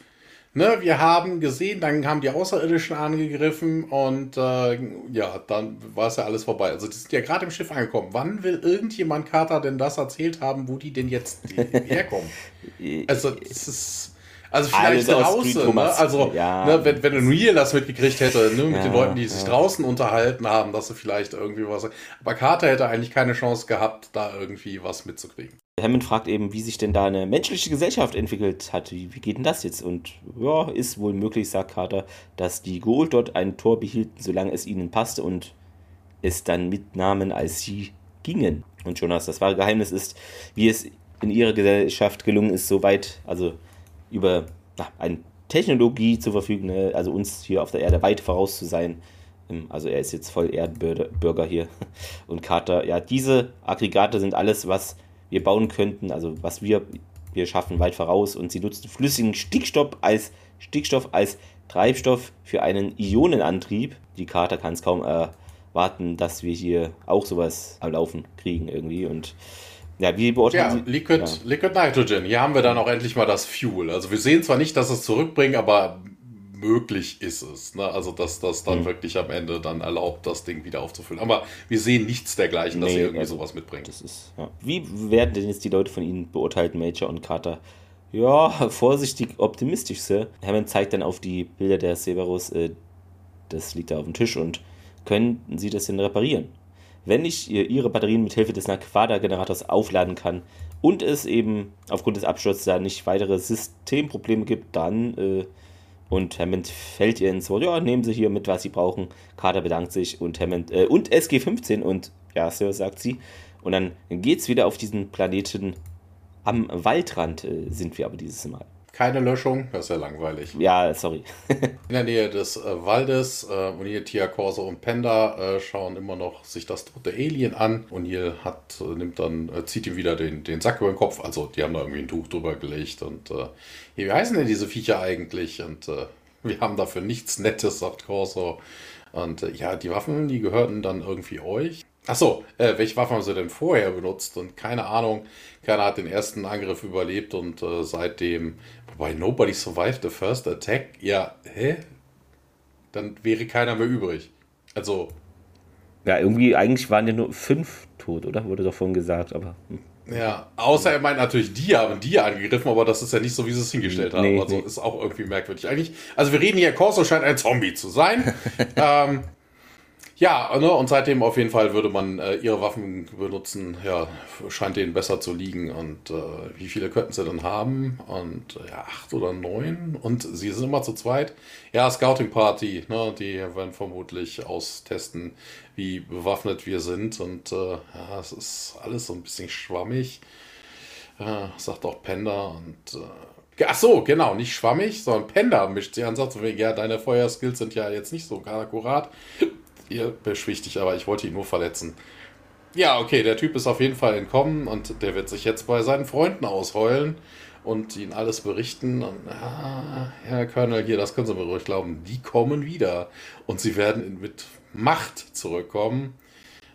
Ne, wir haben gesehen, dann haben die Außerirdischen angegriffen und äh, ja, dann war es ja alles vorbei. Also die sind ja gerade im Schiff angekommen. Wann will irgendjemand Carter denn das erzählt haben, wo die denn jetzt [LAUGHS] herkommen? Also es ist also vielleicht draußen, ne? also ja. ne, wenn, wenn Real das mitgekriegt hätte, ne, mit ja, den Leuten, die sich ja. draußen unterhalten haben, dass sie vielleicht irgendwie was. Aber Carter hätte eigentlich keine Chance gehabt, da irgendwie was mitzukriegen. Hammond fragt eben, wie sich denn da eine menschliche Gesellschaft entwickelt hat. Wie, wie geht denn das jetzt? Und ja, ist wohl möglich, sagt Carter, dass die Gold dort ein Tor behielten, solange es ihnen passte und es dann mitnahmen, als sie gingen. Und Jonas, das wahre Geheimnis ist, wie es in ihrer Gesellschaft gelungen ist, so weit, also über na, eine Technologie zu verfügen, ne? also uns hier auf der Erde weit voraus zu sein. Ähm, also er ist jetzt voll Erdenbürger hier. [LAUGHS] Und Carter, ja, diese Aggregate sind alles, was wir bauen könnten, also was wir, wir schaffen, weit voraus. Und sie nutzen flüssigen Stickstoff als Stickstoff als Treibstoff für einen Ionenantrieb. Die Carter kann es kaum erwarten, dass wir hier auch sowas am Laufen kriegen irgendwie. Und ja, wie beurteilen ja, Sie? Liquid, ja. Liquid Nitrogen. Hier haben wir dann auch endlich mal das Fuel. Also wir sehen zwar nicht, dass es zurückbringt, aber möglich ist es. Ne? Also, dass das dann mhm. wirklich am Ende dann erlaubt, das Ding wieder aufzufüllen. Aber wir sehen nichts dergleichen, dass nee, sie irgendwie also, sowas mitbringen. Das ist, ja. Wie werden denn jetzt die Leute von Ihnen beurteilt, Major und Carter? Ja, [LAUGHS] vorsichtig optimistisch, Sir. Hammond zeigt dann auf die Bilder der Severus, äh, das liegt da auf dem Tisch und können Sie das denn reparieren? Wenn ich Ihre Batterien mit Hilfe des Naquada-Generators aufladen kann und es eben aufgrund des Absturzes da nicht weitere Systemprobleme gibt, dann äh, und Hammond fällt ihr ins Wort, ja, nehmen Sie hier mit, was Sie brauchen. Carter bedankt sich und Hammond, äh, und SG-15 und ja, Sir, sagt sie. Und dann geht's wieder auf diesen Planeten. Am Waldrand äh, sind wir aber dieses Mal. Keine Löschung, das ist ja langweilig. Ja, sorry. In der Nähe des äh, Waldes, äh, O'Neill, Tia, Corso und Panda äh, schauen immer noch sich das tote Alien an. O'Neill hat, äh, nimmt dann, äh, zieht ihm wieder den, den Sack über den Kopf. Also, die haben da irgendwie ein Tuch drüber gelegt. Und äh, wie heißen denn diese Viecher eigentlich? Und äh, wir haben dafür nichts Nettes, sagt Corso. Und ja, die Waffen, die gehörten dann irgendwie euch. Achso, äh, welche Waffen haben sie denn vorher benutzt? Und keine Ahnung, keiner hat den ersten Angriff überlebt und äh, seitdem, wobei nobody survived the first attack, ja, hä? Dann wäre keiner mehr übrig. Also. Ja, irgendwie, eigentlich waren ja nur fünf tot, oder? Wurde davon gesagt, aber. Hm. Ja, außer er meint natürlich, die haben die angegriffen, aber das ist ja nicht so, wie sie es hingestellt haben. Nee, also nee. ist auch irgendwie merkwürdig. Eigentlich, also wir reden hier, Corso scheint ein Zombie zu sein. [LAUGHS] ähm, ja, ne, und seitdem auf jeden Fall würde man äh, ihre Waffen benutzen. Ja, scheint denen besser zu liegen. Und äh, wie viele könnten sie denn haben? Und äh, ja, acht oder neun. Und sie sind immer zu zweit. Ja, Scouting Party, ne, die werden vermutlich austesten, wie bewaffnet wir sind. Und äh, ja, es ist alles so ein bisschen schwammig. Äh, sagt auch Panda. Und äh, Ach so, genau, nicht schwammig, sondern Panda mischt sie an, sagt so ja, deine Feuerskills sind ja jetzt nicht so akkurat ihr beschwichtigt, aber ich wollte ihn nur verletzen. Ja, okay, der Typ ist auf jeden Fall entkommen und der wird sich jetzt bei seinen Freunden ausheulen und ihnen alles berichten. Und, ah, Herr Colonel, hier, das können Sie mir ruhig glauben, die kommen wieder und sie werden mit Macht zurückkommen.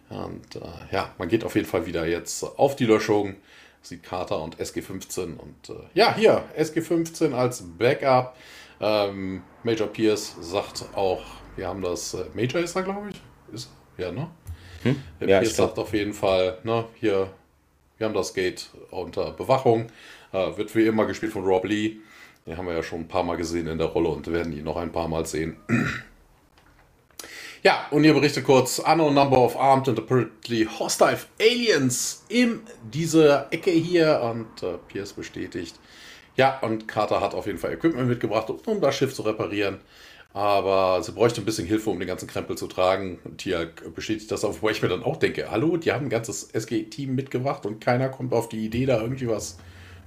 Und äh, ja, man geht auf jeden Fall wieder jetzt auf die Löschung. Sieht Carter und SG-15 und äh, ja, hier, SG-15 als Backup. Ähm, Major Pierce sagt auch, wir haben das, äh, Major ist da, glaube ich. Ist, ja, ne? Hm? Der ja, Pierce sagt auf jeden Fall, ne, hier, wir haben das Gate unter Bewachung. Äh, wird wie immer gespielt von Rob Lee. Den haben wir ja schon ein paar Mal gesehen in der Rolle und werden ihn noch ein paar Mal sehen. [CLEARS THROAT] Ja, und ihr berichtet kurz, unknown number of armed and apparently hostile aliens in dieser Ecke hier und äh, Pierce bestätigt. Ja, und Carter hat auf jeden Fall Equipment mitgebracht, um das Schiff zu reparieren. Aber sie bräuchte ein bisschen Hilfe, um den ganzen Krempel zu tragen. Und Tia bestätigt das auch, wobei ich mir dann auch denke, hallo, die haben ein ganzes SG-Team mitgebracht und keiner kommt auf die Idee, da irgendwie was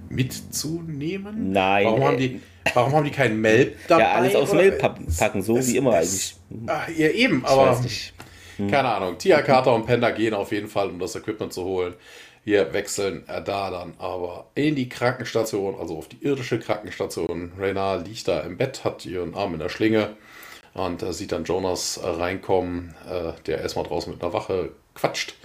mitzunehmen? Nein. Warum haben die, warum haben die keinen Melb [LAUGHS] dabei? Ja, alles aufs Melb packen, so es, wie immer es, eigentlich. Ach, ja, eben, aber hm. keine Ahnung. Tia, Carter und Panda gehen auf jeden Fall, um das Equipment zu holen. Wir wechseln äh, da dann aber in die Krankenstation, also auf die irdische Krankenstation. Rena liegt da im Bett, hat ihren Arm in der Schlinge und äh, sieht dann Jonas äh, reinkommen, äh, der erstmal draußen mit einer Wache quatscht.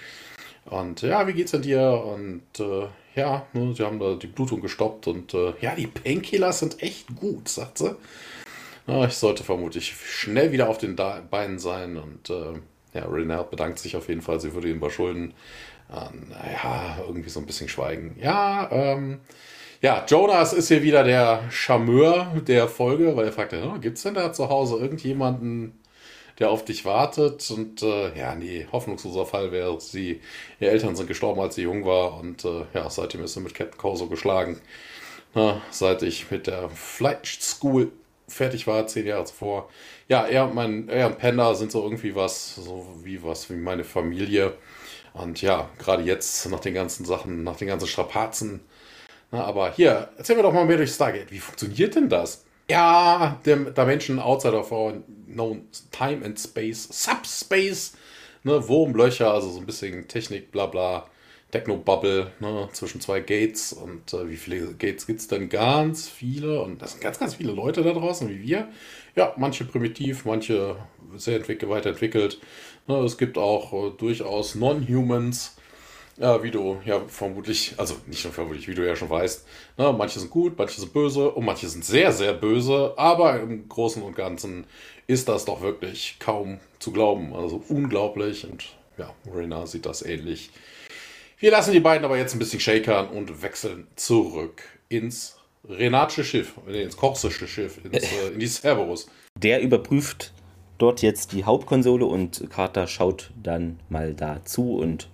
Und ja, wie geht's denn dir? Und äh, ja, ne, sie haben da die Blutung gestoppt und äh, ja, die Painkillers sind echt gut, sagt sie. Na, ich sollte vermutlich schnell wieder auf den Beinen sein und ja, Renard bedankt sich auf jeden Fall, sie würde ihn bei Schulden naja, irgendwie so ein bisschen schweigen. Ja, ähm, ja, Jonas ist hier wieder der Charmeur der Folge, weil er fragt, oh, gibt es denn da zu Hause irgendjemanden, der auf dich wartet? Und äh, ja, nee, hoffnungsloser Fall wäre sie. Ihre Eltern sind gestorben, als sie jung war und äh, ja, seitdem ist sie mit Captain Corso geschlagen. Na, seit ich mit der Flight School fertig war, zehn Jahre zuvor. Ja, er und mein, er und Panda sind so irgendwie was, so wie was, wie meine Familie. Und ja, gerade jetzt nach den ganzen Sachen, nach den ganzen Strapazen. Na, aber hier, erzähl mir doch mal mehr durch Stargate. Wie funktioniert denn das? Ja, der Dimension Outside of Our Known Time and Space, Subspace, ne, Wurmlöcher, also so ein bisschen Technik, bla bla, Techno-Bubble, ne, zwischen zwei Gates. Und äh, wie viele Gates gibt es denn? Ganz viele. Und das sind ganz, ganz viele Leute da draußen, wie wir. Ja, manche primitiv, manche sehr entwickelt, weiterentwickelt. Ne, es gibt auch äh, durchaus Non-Humans. Ja, wie du ja vermutlich, also nicht nur vermutlich, wie du ja schon weißt, ne, manche sind gut, manche sind böse und manche sind sehr, sehr böse, aber im Großen und Ganzen ist das doch wirklich kaum zu glauben. Also unglaublich und ja, Rena sieht das ähnlich. Wir lassen die beiden aber jetzt ein bisschen shakern und wechseln zurück ins Renatsche Schiff, ins korsische Schiff, ins, äh, in die Cerberus. Der überprüft dort jetzt die Hauptkonsole und Carter schaut dann mal dazu und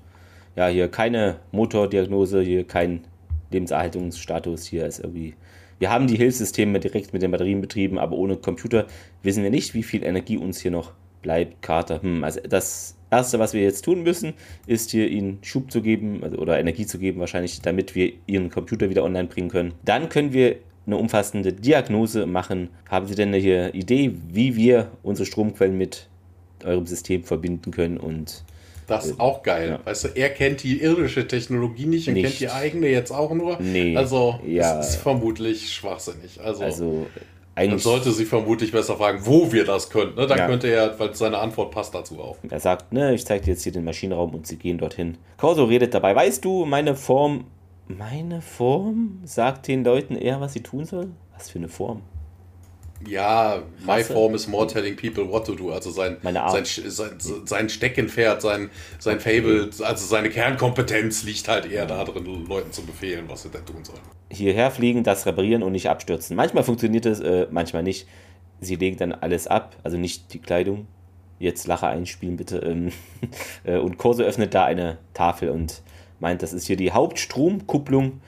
ja, hier keine Motordiagnose, hier kein Lebenserhaltungsstatus, hier ist irgendwie. Wir haben die Hilfssysteme direkt mit den Batterien betrieben, aber ohne Computer wissen wir nicht, wie viel Energie uns hier noch bleibt. Carter, hm, also das Erste, was wir jetzt tun müssen, ist hier ihnen Schub zu geben also, oder Energie zu geben, wahrscheinlich, damit wir ihren Computer wieder online bringen können. Dann können wir eine umfassende Diagnose machen. Haben Sie denn eine Idee, wie wir unsere Stromquellen mit eurem System verbinden können und das ist auch geil. Ja. Weißt du, er kennt die irdische Technologie nicht und nicht. kennt die eigene jetzt auch nur. Nee. Also, ja. das ist vermutlich schwachsinnig. Also, also eigentlich. Dann sollte sie vermutlich besser fragen, wo wir das können. Ne? Dann ja. könnte er, weil seine Antwort passt dazu auch. Er sagt, ne, ich zeige dir jetzt hier den Maschinenraum und sie gehen dorthin. Corso redet dabei, weißt du, meine Form. Meine Form sagt den Leuten eher, was sie tun sollen? Was für eine Form? Ja, my form is more telling people what to do. Also sein, sein, sein, sein Steckenpferd, sein, sein Fable, also seine Kernkompetenz liegt halt eher da drin, Leuten zu befehlen, was sie denn tun sollen. Hierher fliegen, das reparieren und nicht abstürzen. Manchmal funktioniert es, äh, manchmal nicht. Sie legen dann alles ab, also nicht die Kleidung. Jetzt Lache einspielen, bitte. Ähm, [LAUGHS] äh, und Corso öffnet da eine Tafel und meint, das ist hier die Hauptstromkupplung.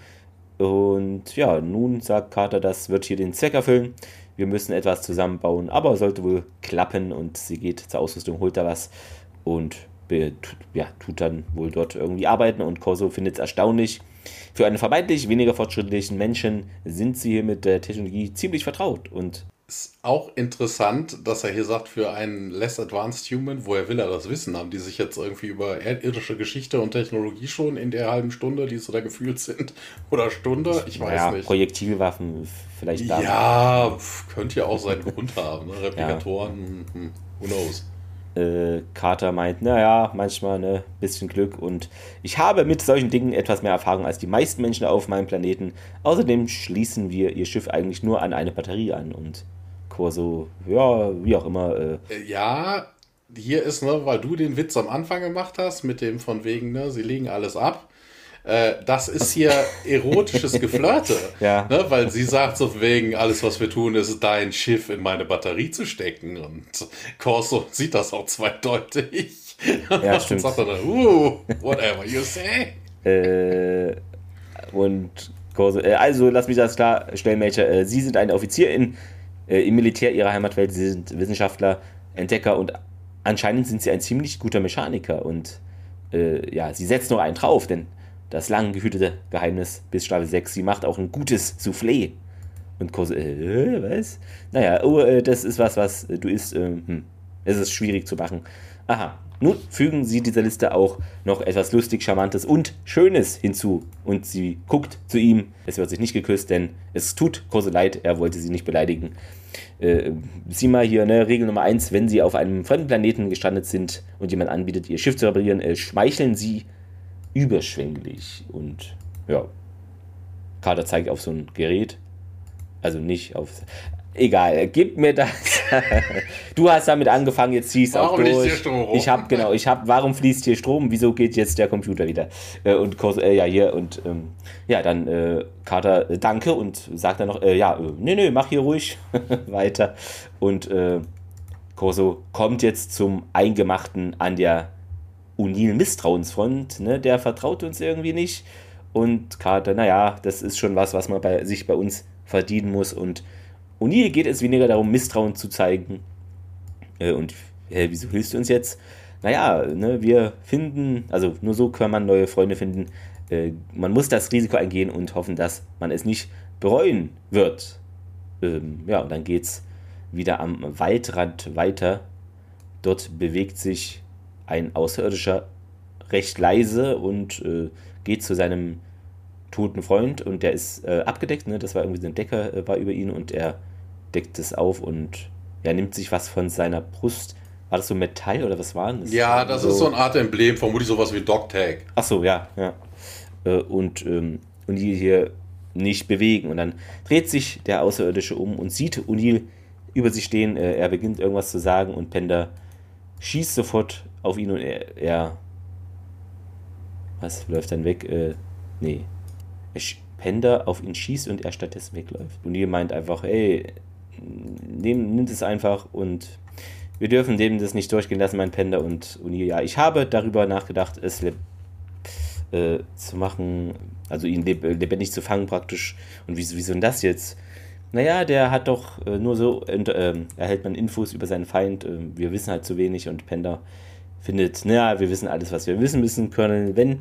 Und ja, nun sagt Carter, das wird hier den Zweck erfüllen wir müssen etwas zusammenbauen, aber sollte wohl klappen und sie geht zur Ausrüstung, holt da was und ja, tut dann wohl dort irgendwie arbeiten und Corso findet es erstaunlich. Für einen vermeintlich weniger fortschrittlichen Menschen sind sie hier mit der Technologie ziemlich vertraut und ist auch interessant, dass er hier sagt, für einen less advanced human, woher will er das wissen? Haben die sich jetzt irgendwie über irdische Geschichte und Technologie schon in der halben Stunde, die so da gefühlt sind, [LAUGHS] oder Stunde? Ich weiß ja, nicht. Projektilwaffen vielleicht da. Ja, könnte ja auch seinen Grund [LAUGHS] haben. Ne? Replikatoren, ja. hm, who knows. Äh, Carter meint, naja, manchmal ein ne, bisschen Glück und ich habe mit solchen Dingen etwas mehr Erfahrung als die meisten Menschen auf meinem Planeten. Außerdem schließen wir ihr Schiff eigentlich nur an eine Batterie an und Corso, ja, wie auch immer. Äh. äh. Ja, hier ist, ne, weil du den Witz am Anfang gemacht hast, mit dem von wegen, ne, sie legen alles ab. Äh, das ist hier [LAUGHS] erotisches Geflirte. ja. Ne, weil sie sagt so wegen, alles was wir tun, ist dein Schiff in meine Batterie zu stecken. Und Corso sieht das auch zweideutig. Ja, [LAUGHS] stimmt. Und sagt dann, uh, whatever you say. Äh, und Corso, äh, also lass mich das klarstellen, Major. Äh, sie sind ein Offizier in im Militär ihrer Heimatwelt. Sie sind Wissenschaftler, Entdecker und anscheinend sind sie ein ziemlich guter Mechaniker. Und äh, ja, sie setzt noch einen drauf, denn das lang gehütete Geheimnis bis Staffel 6, sie macht auch ein gutes Soufflé. Und Kose, äh, was? Naja, oh, äh, das ist was, was äh, du isst. Äh, hm. Es ist schwierig zu machen. Aha, nun fügen sie dieser Liste auch noch etwas lustig, charmantes und schönes hinzu. Und sie guckt zu ihm. Es wird sich nicht geküsst, denn es tut Kurse leid, er wollte sie nicht beleidigen. Äh, sieh mal hier, ne, Regel Nummer 1, wenn sie auf einem fremden Planeten gestrandet sind und jemand anbietet, ihr Schiff zu reparieren, äh, schmeicheln sie überschwänglich. Und ja, Kader zeigt auf so ein Gerät. Also nicht auf. Egal, gib mir das. [LAUGHS] du hast damit angefangen, jetzt ziehst auch durch. Fließt hier Strom ich habe genau, ich habe. Warum fließt hier Strom? Wieso geht jetzt der Computer wieder? Äh, und äh, ja hier und ähm, ja dann äh, Carter äh, danke und sagt dann noch äh, ja nee nee mach hier ruhig [LAUGHS] weiter und äh, Corso kommt jetzt zum Eingemachten an der Unil Misstrauensfront. Ne, der vertraut uns irgendwie nicht und Carter naja das ist schon was, was man bei sich bei uns verdienen muss und O'Neill geht es weniger darum, Misstrauen zu zeigen. Äh, und äh, wieso hilfst du uns jetzt? Naja, ne, wir finden, also nur so kann man neue Freunde finden. Äh, man muss das Risiko eingehen und hoffen, dass man es nicht bereuen wird. Ähm, ja, und dann geht es wieder am Waldrand weiter. Dort bewegt sich ein Außerirdischer recht leise und äh, geht zu seinem toten Freund und der ist äh, abgedeckt, ne? das war irgendwie so ein Decker, äh, war über ihn und er deckt es auf und er nimmt sich was von seiner Brust, war das so Metall oder was war das? Ja, das so, ist so eine Art Emblem, vermutlich sowas wie Dogtag. Ach so, ja, ja. Äh, und, ähm, und die hier nicht bewegen. Und dann dreht sich der Außerirdische um und sieht O'Neill über sich stehen. Äh, er beginnt irgendwas zu sagen und Pender schießt sofort auf ihn und er, er was läuft dann weg? Äh, nee. Pender auf ihn schießt und er stattdessen wegläuft. O'Neill meint einfach, ey, nimm, nimm es einfach und wir dürfen dem das nicht durchgehen lassen, mein Pender und O'Neill. Ja, ich habe darüber nachgedacht, es äh, zu machen, also ihn leb lebendig zu fangen praktisch. Und wieso, wieso denn das jetzt? Naja, der hat doch äh, nur so, äh, erhält man Infos über seinen Feind. Äh, wir wissen halt zu wenig und Pender findet, naja, wir wissen alles, was wir wissen müssen können. Wenn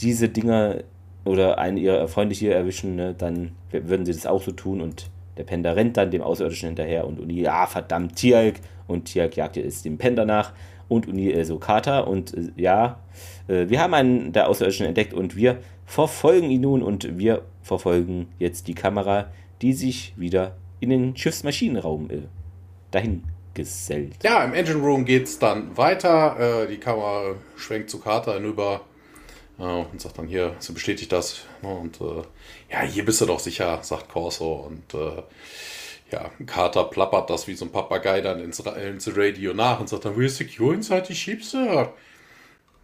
diese Dinger oder einen ihrer Freunde hier erwischen, ne, dann würden sie das auch so tun und der Pender rennt dann dem Außerirdischen hinterher und Uni, ja, verdammt, Tialk. Und Tialk jagt jetzt dem Pender nach und Uni, äh, so Kater. Und äh, ja, äh, wir haben einen der Außerirdischen entdeckt und wir verfolgen ihn nun und wir verfolgen jetzt die Kamera, die sich wieder in den Schiffsmaschinenraum äh, dahin gesellt. Ja, im Engine Room geht es dann weiter. Äh, die Kamera schwenkt zu Carter hinüber und sagt dann hier, sie bestätigt das. Ne, und äh, ja, hier bist du doch sicher, sagt Corso. Und äh, ja, Carter plappert das wie so ein Papagei dann ins, ins Radio nach und sagt dann, we're secure inside the ship, sir.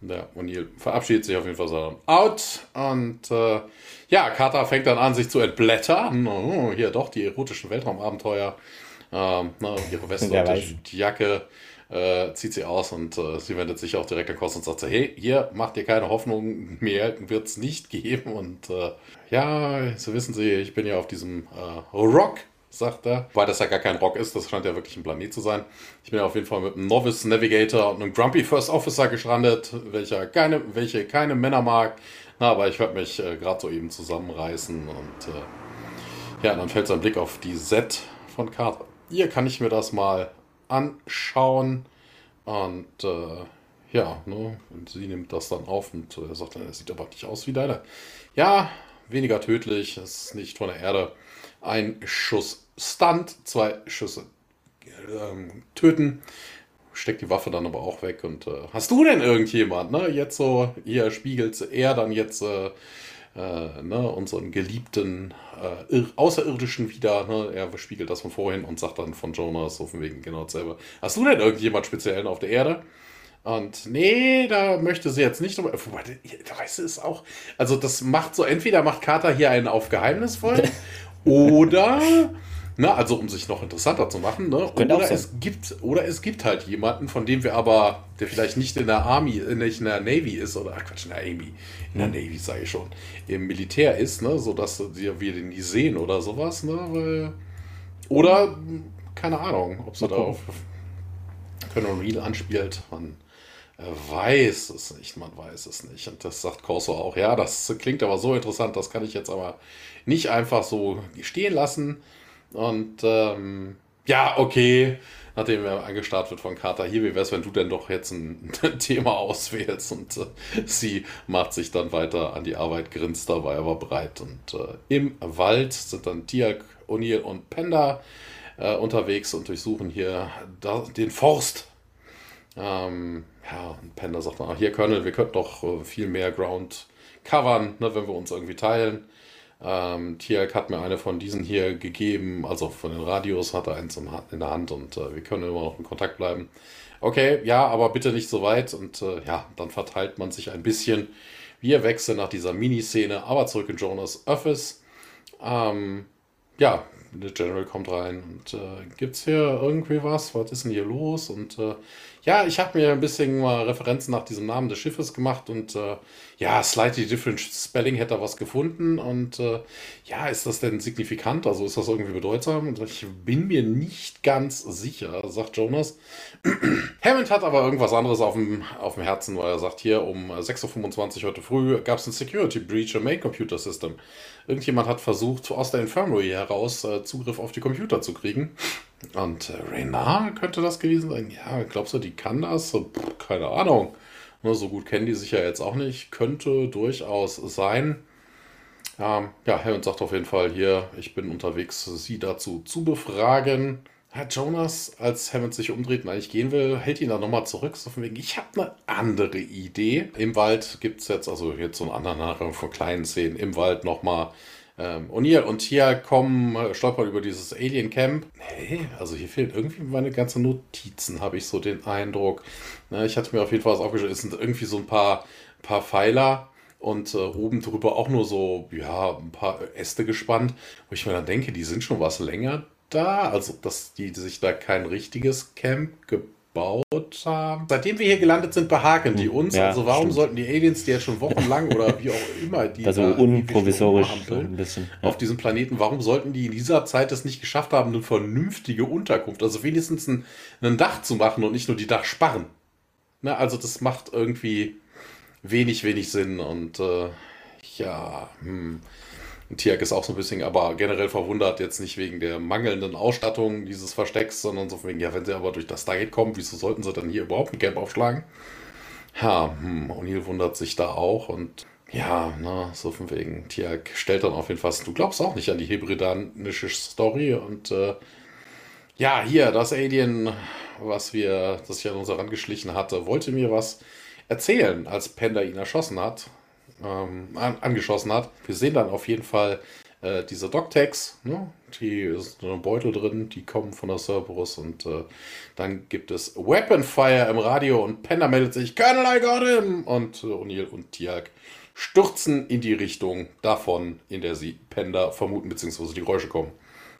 Ja, O'Neill verabschiedet sich auf jeden Fall so out. Und äh, ja, Carter fängt dann an, sich zu entblättern. Oh, hier doch die erotischen Weltraumabenteuer. Ähm, na, ihre Weste und die Jacke äh, zieht sie aus und äh, sie wendet sich auch direkt an Kost und sagt hey, hier macht ihr keine Hoffnung, [LAUGHS] mehr wird es nicht geben. Und äh, ja, so wissen Sie, ich bin ja auf diesem äh, Rock sagt er. Weil das ja gar kein Rock ist, das scheint ja wirklich ein Planet zu sein. Ich bin ja auf jeden Fall mit einem Novice Navigator und einem Grumpy First Officer gestrandet, welcher keine, welche keine Männer mag. Na, aber ich werde mich äh, gerade so eben zusammenreißen und äh, ja, dann fällt sein Blick auf die Set von Carter. Hier kann ich mir das mal anschauen und äh, ja, ne, und sie nimmt das dann auf und er sagt dann, es sieht aber nicht aus wie deine. Ja, weniger tödlich, ist nicht von der Erde. Ein Schuss Stunt, zwei Schüsse ähm, töten. Steckt die Waffe dann aber auch weg. Und äh, hast du denn irgendjemand, ne? Jetzt so, hier spiegelt er dann jetzt äh, äh, ne, unseren geliebten äh, Außerirdischen wieder. Ne? Er spiegelt das von vorhin und sagt dann von Jonas auf dem Weg genau dasselbe. Hast du denn irgendjemand speziellen auf der Erde? Und nee, da möchte sie jetzt nicht drüber. Wobei, da weißt du es auch. Also, das macht so: entweder macht Carter hier einen auf geheimnisvoll [LAUGHS] oder, ne, also um sich noch interessanter zu machen, ne, oder es gibt, oder es gibt halt jemanden, von dem wir aber, der vielleicht nicht in der Army, äh, nicht in der Navy ist, oder ach Quatsch, in der Army, in der hm. Navy sage ich schon, im Militär ist, ne, sodass wir den nie sehen oder sowas, ne, oder, keine Ahnung, ob sie da auf Colonel Real anspielt, man weiß es nicht, man weiß es nicht. Und das sagt Corso auch, ja, das klingt aber so interessant, das kann ich jetzt aber nicht einfach so stehen lassen. Und ähm, ja, okay, nachdem er angestarrt wird von Carter, hier, wie wäre es, wenn du denn doch jetzt [LAUGHS] ein Thema auswählst? Und äh, sie macht sich dann weiter an die Arbeit, grinst dabei aber bereit. Und äh, im Wald sind dann Tiak, O'Neill und Penda äh, unterwegs und durchsuchen hier da, den Forst. Ähm, ja, und Panda sagt dann, ach, hier, Colonel, wir könnten doch äh, viel mehr Ground covern, ne, wenn wir uns irgendwie teilen. Ähm, Tialk hat mir eine von diesen hier gegeben, also von den Radios hat er eins in der Hand und äh, wir können immer noch in Kontakt bleiben. Okay, ja, aber bitte nicht so weit und äh, ja, dann verteilt man sich ein bisschen. Wir wechseln nach dieser Miniszene, aber zurück in Jonas Office. Ähm, ja, der General kommt rein und äh, es hier irgendwie was? Was ist denn hier los? Und äh, ja, ich habe mir ein bisschen mal Referenzen nach diesem Namen des Schiffes gemacht und äh, ja, slightly different spelling hätte er was gefunden und äh, ja, ist das denn signifikant? Also ist das irgendwie bedeutsam? Ich bin mir nicht ganz sicher, sagt Jonas. [CLEARS THROAT] Hammond hat aber irgendwas anderes auf dem, auf dem Herzen, weil er sagt, hier um 6.25 Uhr heute früh gab es ein Security Breach im Main Computer System. Irgendjemand hat versucht, aus der Infirmary heraus äh, Zugriff auf die Computer zu kriegen. Und äh, Reynard könnte das gewesen sein. Ja, glaubst du, die kann das? Puh, keine Ahnung. Ne, so gut kennen die sich ja jetzt auch nicht. Könnte durchaus sein. Ähm, ja, Hammond sagt auf jeden Fall hier, ich bin unterwegs, sie dazu zu befragen. Herr Jonas, als Hammond sich umdreht und eigentlich gehen will, hält ihn dann nochmal zurück. So von wegen, ich habe eine andere Idee. Im Wald gibt es jetzt, also jetzt so eine andere Nachricht von kleinen Szenen, im Wald nochmal ähm, O'Neill und Tia kommen, äh, stolpern über dieses Alien Camp. Hey, also hier fehlen irgendwie meine ganzen Notizen, habe ich so den Eindruck. Ne, ich hatte mir auf jeden Fall was aufgeschrieben. Es sind irgendwie so ein paar, paar Pfeiler und äh, oben drüber auch nur so, ja, ein paar Äste gespannt, wo ich mir dann denke, die sind schon was länger da, also dass die sich da kein richtiges Camp gebaut haben. Seitdem wir hier gelandet sind, behaken die hm, uns. Ja, also warum stimmt. sollten die Aliens, die jetzt schon wochenlang oder wie auch immer, die also da unprovisorisch so ein bisschen, ja. auf diesem Planeten, warum sollten die in dieser Zeit es nicht geschafft haben, eine vernünftige Unterkunft, also wenigstens ein, ein Dach zu machen und nicht nur die Dachsparren. Ne, also das macht irgendwie wenig, wenig Sinn und äh, ja, hm. Tiak ist auch so ein bisschen, aber generell verwundert jetzt nicht wegen der mangelnden Ausstattung dieses Verstecks, sondern so wegen, ja, wenn sie aber durch das Stargate kommen, wieso sollten sie dann hier überhaupt ein Camp aufschlagen? Ja, hm, O'Neill wundert sich da auch und ja, ne, so von wegen, Tiak stellt dann auf jeden Fall, du glaubst auch nicht an die hebridanische Story und äh, ja, hier, das Alien, was wir, das sich an uns herangeschlichen hatte, wollte mir was erzählen, als Panda ihn erschossen hat ähm, an, angeschossen hat. Wir sehen dann auf jeden Fall äh, diese Dogtags, ne? die ist in einem Beutel drin, die kommen von der Cerberus und äh, dann gibt es Weapon Fire im Radio und Panda meldet sich, Colonel, I got him! Und äh, O'Neill und Tiag stürzen in die Richtung davon, in der sie Panda vermuten, beziehungsweise die Geräusche kommen.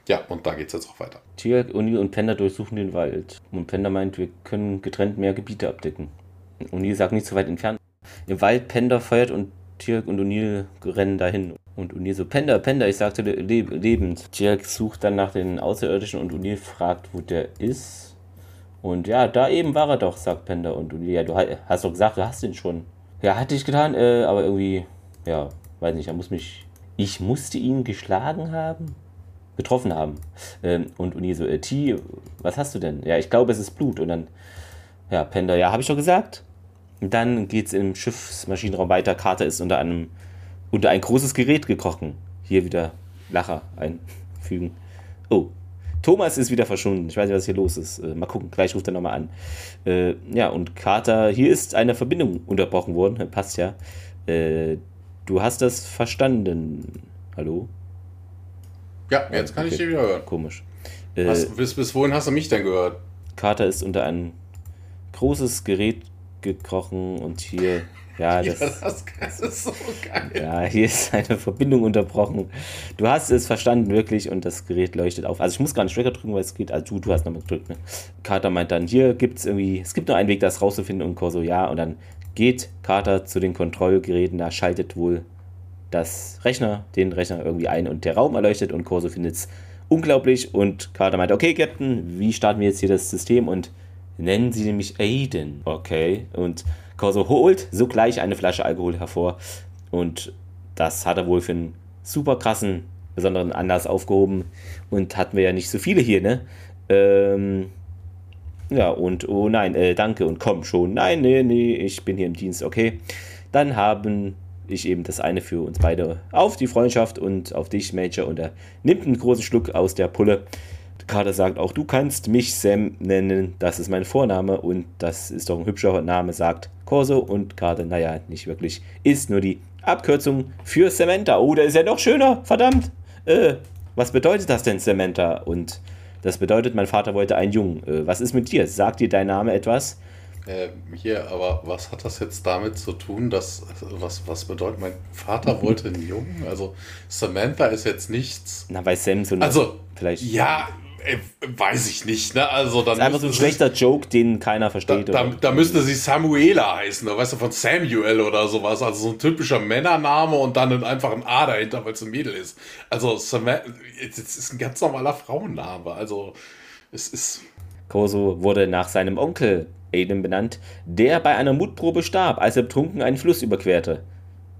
Ja, und da geht es jetzt auch weiter. Tiag, O'Neill und Panda durchsuchen den Wald. Und Panda meint, wir können getrennt mehr Gebiete abdecken. O'Neill sagt nicht so weit entfernt. Im Wald Panda feuert und Tirk und O'Neill rennen dahin. Und O'Neill so, Pender, Pender, ich sagte le lebend. Tirk sucht dann nach den Außerirdischen und O'Neill fragt, wo der ist. Und ja, da eben war er doch, sagt Pender. Und O'Neill, ja, du hast doch gesagt, du hast ihn schon. Ja, hatte ich getan, äh, aber irgendwie, ja, weiß nicht, er muss mich. Ich musste ihn geschlagen haben? Getroffen haben. Ähm, und O'Neill so, äh, T, was hast du denn? Ja, ich glaube, es ist Blut. Und dann, ja, Pender, ja, habe ich doch gesagt. Dann geht es im Schiffsmaschinenraum weiter. Carter ist unter einem unter ein großes Gerät gekrochen. Hier wieder Lacher einfügen. Oh, Thomas ist wieder verschwunden. Ich weiß nicht, was hier los ist. Äh, mal gucken, gleich ruft er nochmal an. Äh, ja, und Carter, hier ist eine Verbindung unterbrochen worden. Passt ja. Äh, du hast das verstanden. Hallo? Ja, jetzt kann okay. ich dich wieder hören. Komisch. Was, äh, bis, bis wohin hast du mich denn gehört? Carter ist unter ein großes Gerät gekrochen und hier, ja, das, ja, das, ist so geil. Ja, hier ist eine Verbindung unterbrochen. Du hast es verstanden, wirklich, und das Gerät leuchtet auf. Also ich muss gar nicht Trigger drücken, weil es geht. Also du, du hast nochmal gedrückt, ne? Carter meint dann, hier gibt es irgendwie, es gibt nur einen Weg, das rauszufinden und Corso ja. Und dann geht Carter zu den Kontrollgeräten, da schaltet wohl das Rechner, den Rechner irgendwie ein und der Raum erleuchtet und Corso findet es unglaublich und Carter meint, okay, Captain, wie starten wir jetzt hier das System und nennen sie nämlich Aiden. Okay. Und Corso holt sogleich eine Flasche Alkohol hervor. Und das hat er wohl für einen super krassen, besonderen Anlass aufgehoben. Und hatten wir ja nicht so viele hier, ne? Ähm, ja, und oh nein, äh, danke und komm schon. Nein, nee, nee, ich bin hier im Dienst, okay. Dann haben ich eben das eine für uns beide auf die Freundschaft und auf dich, Major. Und er nimmt einen großen Schluck aus der Pulle. Carter sagt auch, du kannst mich Sam nennen, das ist mein Vorname und das ist doch ein hübscher Name, sagt Corso und Carter, naja, nicht wirklich, ist nur die Abkürzung für Samantha. Oh, der ist ja noch schöner, verdammt. Äh, was bedeutet das denn, Samantha? Und das bedeutet, mein Vater wollte einen Jungen. Äh, was ist mit dir? Sagt dir dein Name etwas? Äh, hier, aber was hat das jetzt damit zu tun, dass, was, was bedeutet, mein Vater wollte einen Jungen? Also Samantha ist jetzt nichts. Na, bei Sam so eine, Also, vielleicht. Ja, Ey, weiß ich nicht, ne? Also dann. Das ist einfach so ein schlechter Joke, den keiner versteht. Da, da, da müsste sie Samuela heißen, ne? weißt du, von Samuel oder sowas. Also so ein typischer Männername und dann einfach ein A dahinter, weil es ein Mädel ist. Also, es ist ein ganz normaler Frauenname. Also, es ist. Koso wurde nach seinem Onkel Aiden benannt, der bei einer Mutprobe starb, als er betrunken einen Fluss überquerte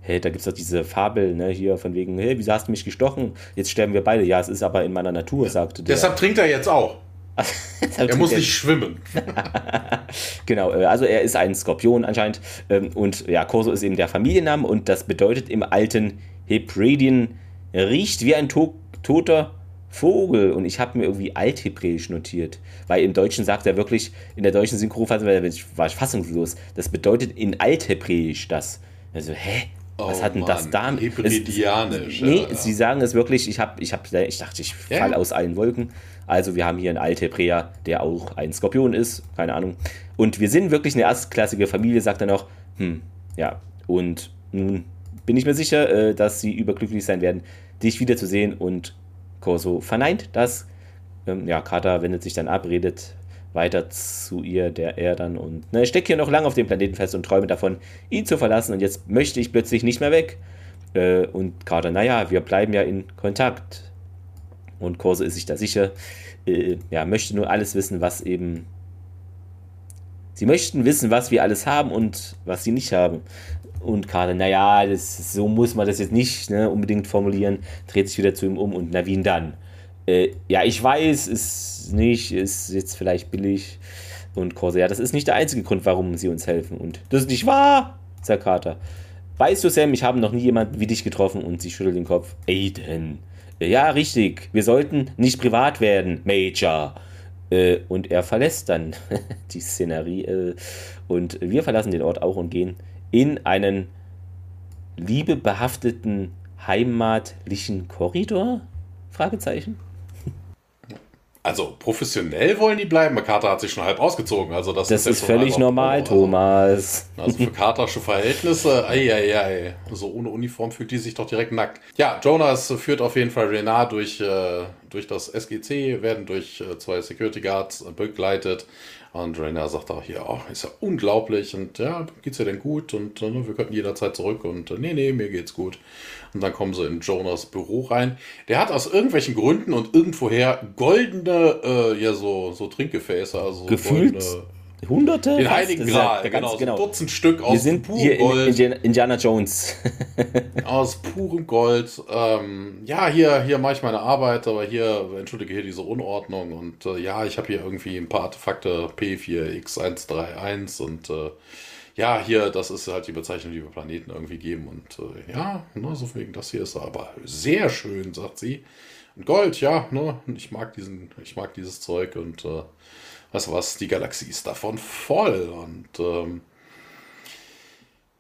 hey, da gibt es doch diese Fabel, ne, hier von wegen, hey, wieso hast du mich gestochen? Jetzt sterben wir beide. Ja, es ist aber in meiner Natur, sagte der. Deshalb trinkt er jetzt auch. [LAUGHS] er muss nicht schwimmen. [LAUGHS] genau, äh, also er ist ein Skorpion anscheinend. Ähm, und ja, Corso ist eben der Familienname und das bedeutet im alten Hebriden riecht wie ein to toter Vogel. Und ich habe mir irgendwie Althebräisch notiert. Weil im Deutschen sagt er wirklich, in der deutschen Synchrofassung war ich fassungslos. Das bedeutet in Althebräisch das. Also, hä? Was oh, hat denn Mann. das da? Hebridianisch. Nee, ja. sie sagen es wirklich, ich, hab, ich, hab, ich dachte, ich ja. falle aus allen Wolken. Also wir haben hier einen Althebräer, der auch ein Skorpion ist, keine Ahnung. Und wir sind wirklich eine erstklassige Familie, sagt er noch. Hm, ja. Und nun bin ich mir sicher, äh, dass sie überglücklich sein werden, dich wiederzusehen. Und Corso verneint das. Ähm, ja, Carter wendet sich dann ab, redet weiter zu ihr, der er dann und ne, steckt hier noch lange auf dem Planeten fest und träume davon, ihn zu verlassen. Und jetzt möchte ich plötzlich nicht mehr weg. Äh, und Carter, naja, wir bleiben ja in Kontakt. Und Corso ist sich da sicher. Äh, ja, möchte nur alles wissen, was eben. Sie möchten wissen, was wir alles haben und was sie nicht haben. Und Carter, naja, das, so muss man das jetzt nicht ne, unbedingt formulieren, dreht sich wieder zu ihm um und Navin dann. Äh, ja, ich weiß, ist nicht, ist jetzt vielleicht billig. Und Corsa, ja, das ist nicht der einzige Grund, warum sie uns helfen. Und das ist nicht wahr, sagt Carter. Weißt du, Sam, ich habe noch nie jemanden wie dich getroffen und sie schüttelt den Kopf. Aiden. Ja, richtig. Wir sollten nicht privat werden, Major. Äh, und er verlässt dann [LAUGHS] die Szenerie. Äh, und wir verlassen den Ort auch und gehen in einen liebebehafteten heimatlichen Korridor? Fragezeichen. Also professionell wollen die bleiben. Carter hat sich schon halb ausgezogen. Also das, das ist, ist völlig normal, also, Thomas. Also für Cartersche Verhältnisse, ei, So ohne Uniform fühlt die sich doch direkt nackt. Ja, Jonas führt auf jeden Fall Renard durch, äh, durch das SGC, werden durch äh, zwei Security Guards begleitet. Und Rainer sagt auch hier, oh, ist ja unglaublich und ja, geht's dir denn gut und äh, wir könnten jederzeit zurück und äh, nee, nee, mir geht's gut. Und dann kommen sie in Jonas Büro rein. Der hat aus irgendwelchen Gründen und irgendwoher goldene, äh, ja, so, so Trinkgefäße, also Gefühlt goldene, Hunderte? Den Heiligen Gral, genau, genau. So Dutzend Stück aus Wir sind purem hier Gold. In, in Indiana Jones. [LAUGHS] aus purem Gold. Ähm, ja, hier, hier mache ich meine Arbeit, aber hier, entschuldige hier diese Unordnung und äh, ja, ich habe hier irgendwie ein paar Artefakte P4X131 und äh, ja, hier, das ist halt die Bezeichnung, die wir Planeten irgendwie geben und äh, ja, ne, so wegen das hier ist aber sehr schön, sagt sie. Und Gold, ja, ne, ich mag diesen, ich mag dieses Zeug und äh, was was, die Galaxie ist davon voll. Und ähm,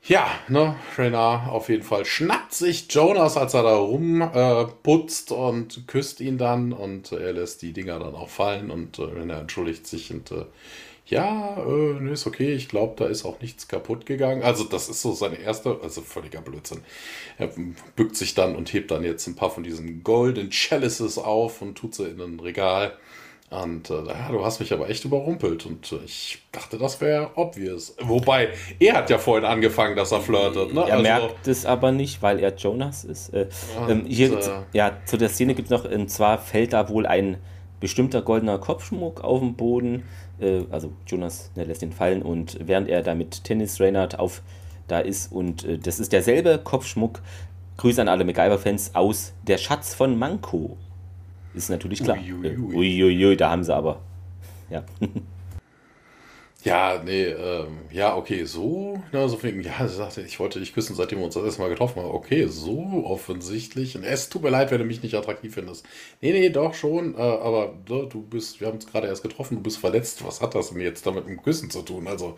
ja, ne, Renard auf jeden Fall schnappt sich Jonas, als er da rumputzt äh, und küsst ihn dann und er lässt die Dinger dann auch fallen und äh, Renard entschuldigt sich und äh, ja, äh, ist okay, ich glaube, da ist auch nichts kaputt gegangen. Also das ist so seine erste, also völliger Blödsinn. Er bückt sich dann und hebt dann jetzt ein paar von diesen Golden Chalices auf und tut sie in ein Regal. Und äh, ja, du hast mich aber echt überrumpelt und äh, ich dachte, das wäre obvious. Wobei, er hat ja vorhin angefangen, dass er flirtet. Ne? Er also, merkt es aber nicht, weil er Jonas ist. Äh, und, hier, äh, ja, zu der Szene gibt es noch, und zwar fällt da wohl ein bestimmter goldener Kopfschmuck auf den Boden. Äh, also Jonas ne, lässt ihn fallen und während er da mit Tennis Reynard auf da ist und äh, das ist derselbe Kopfschmuck, Grüße an alle MacGyver-Fans aus Der Schatz von Manko. Ist natürlich klar. Uiuiui, ui, ui, ui, da haben sie aber. Ja. [LAUGHS] Ja, nee, ähm, ja, okay, so, na, so viel, ja, sie sagte, ich wollte dich küssen, seitdem wir uns das erste Mal getroffen haben. Okay, so offensichtlich. Und es tut mir leid, wenn du mich nicht attraktiv findest. Nee, nee, doch schon, äh, aber du, du bist, wir haben uns gerade erst getroffen, du bist verletzt. Was hat das denn jetzt damit mit dem Küssen zu tun? Also,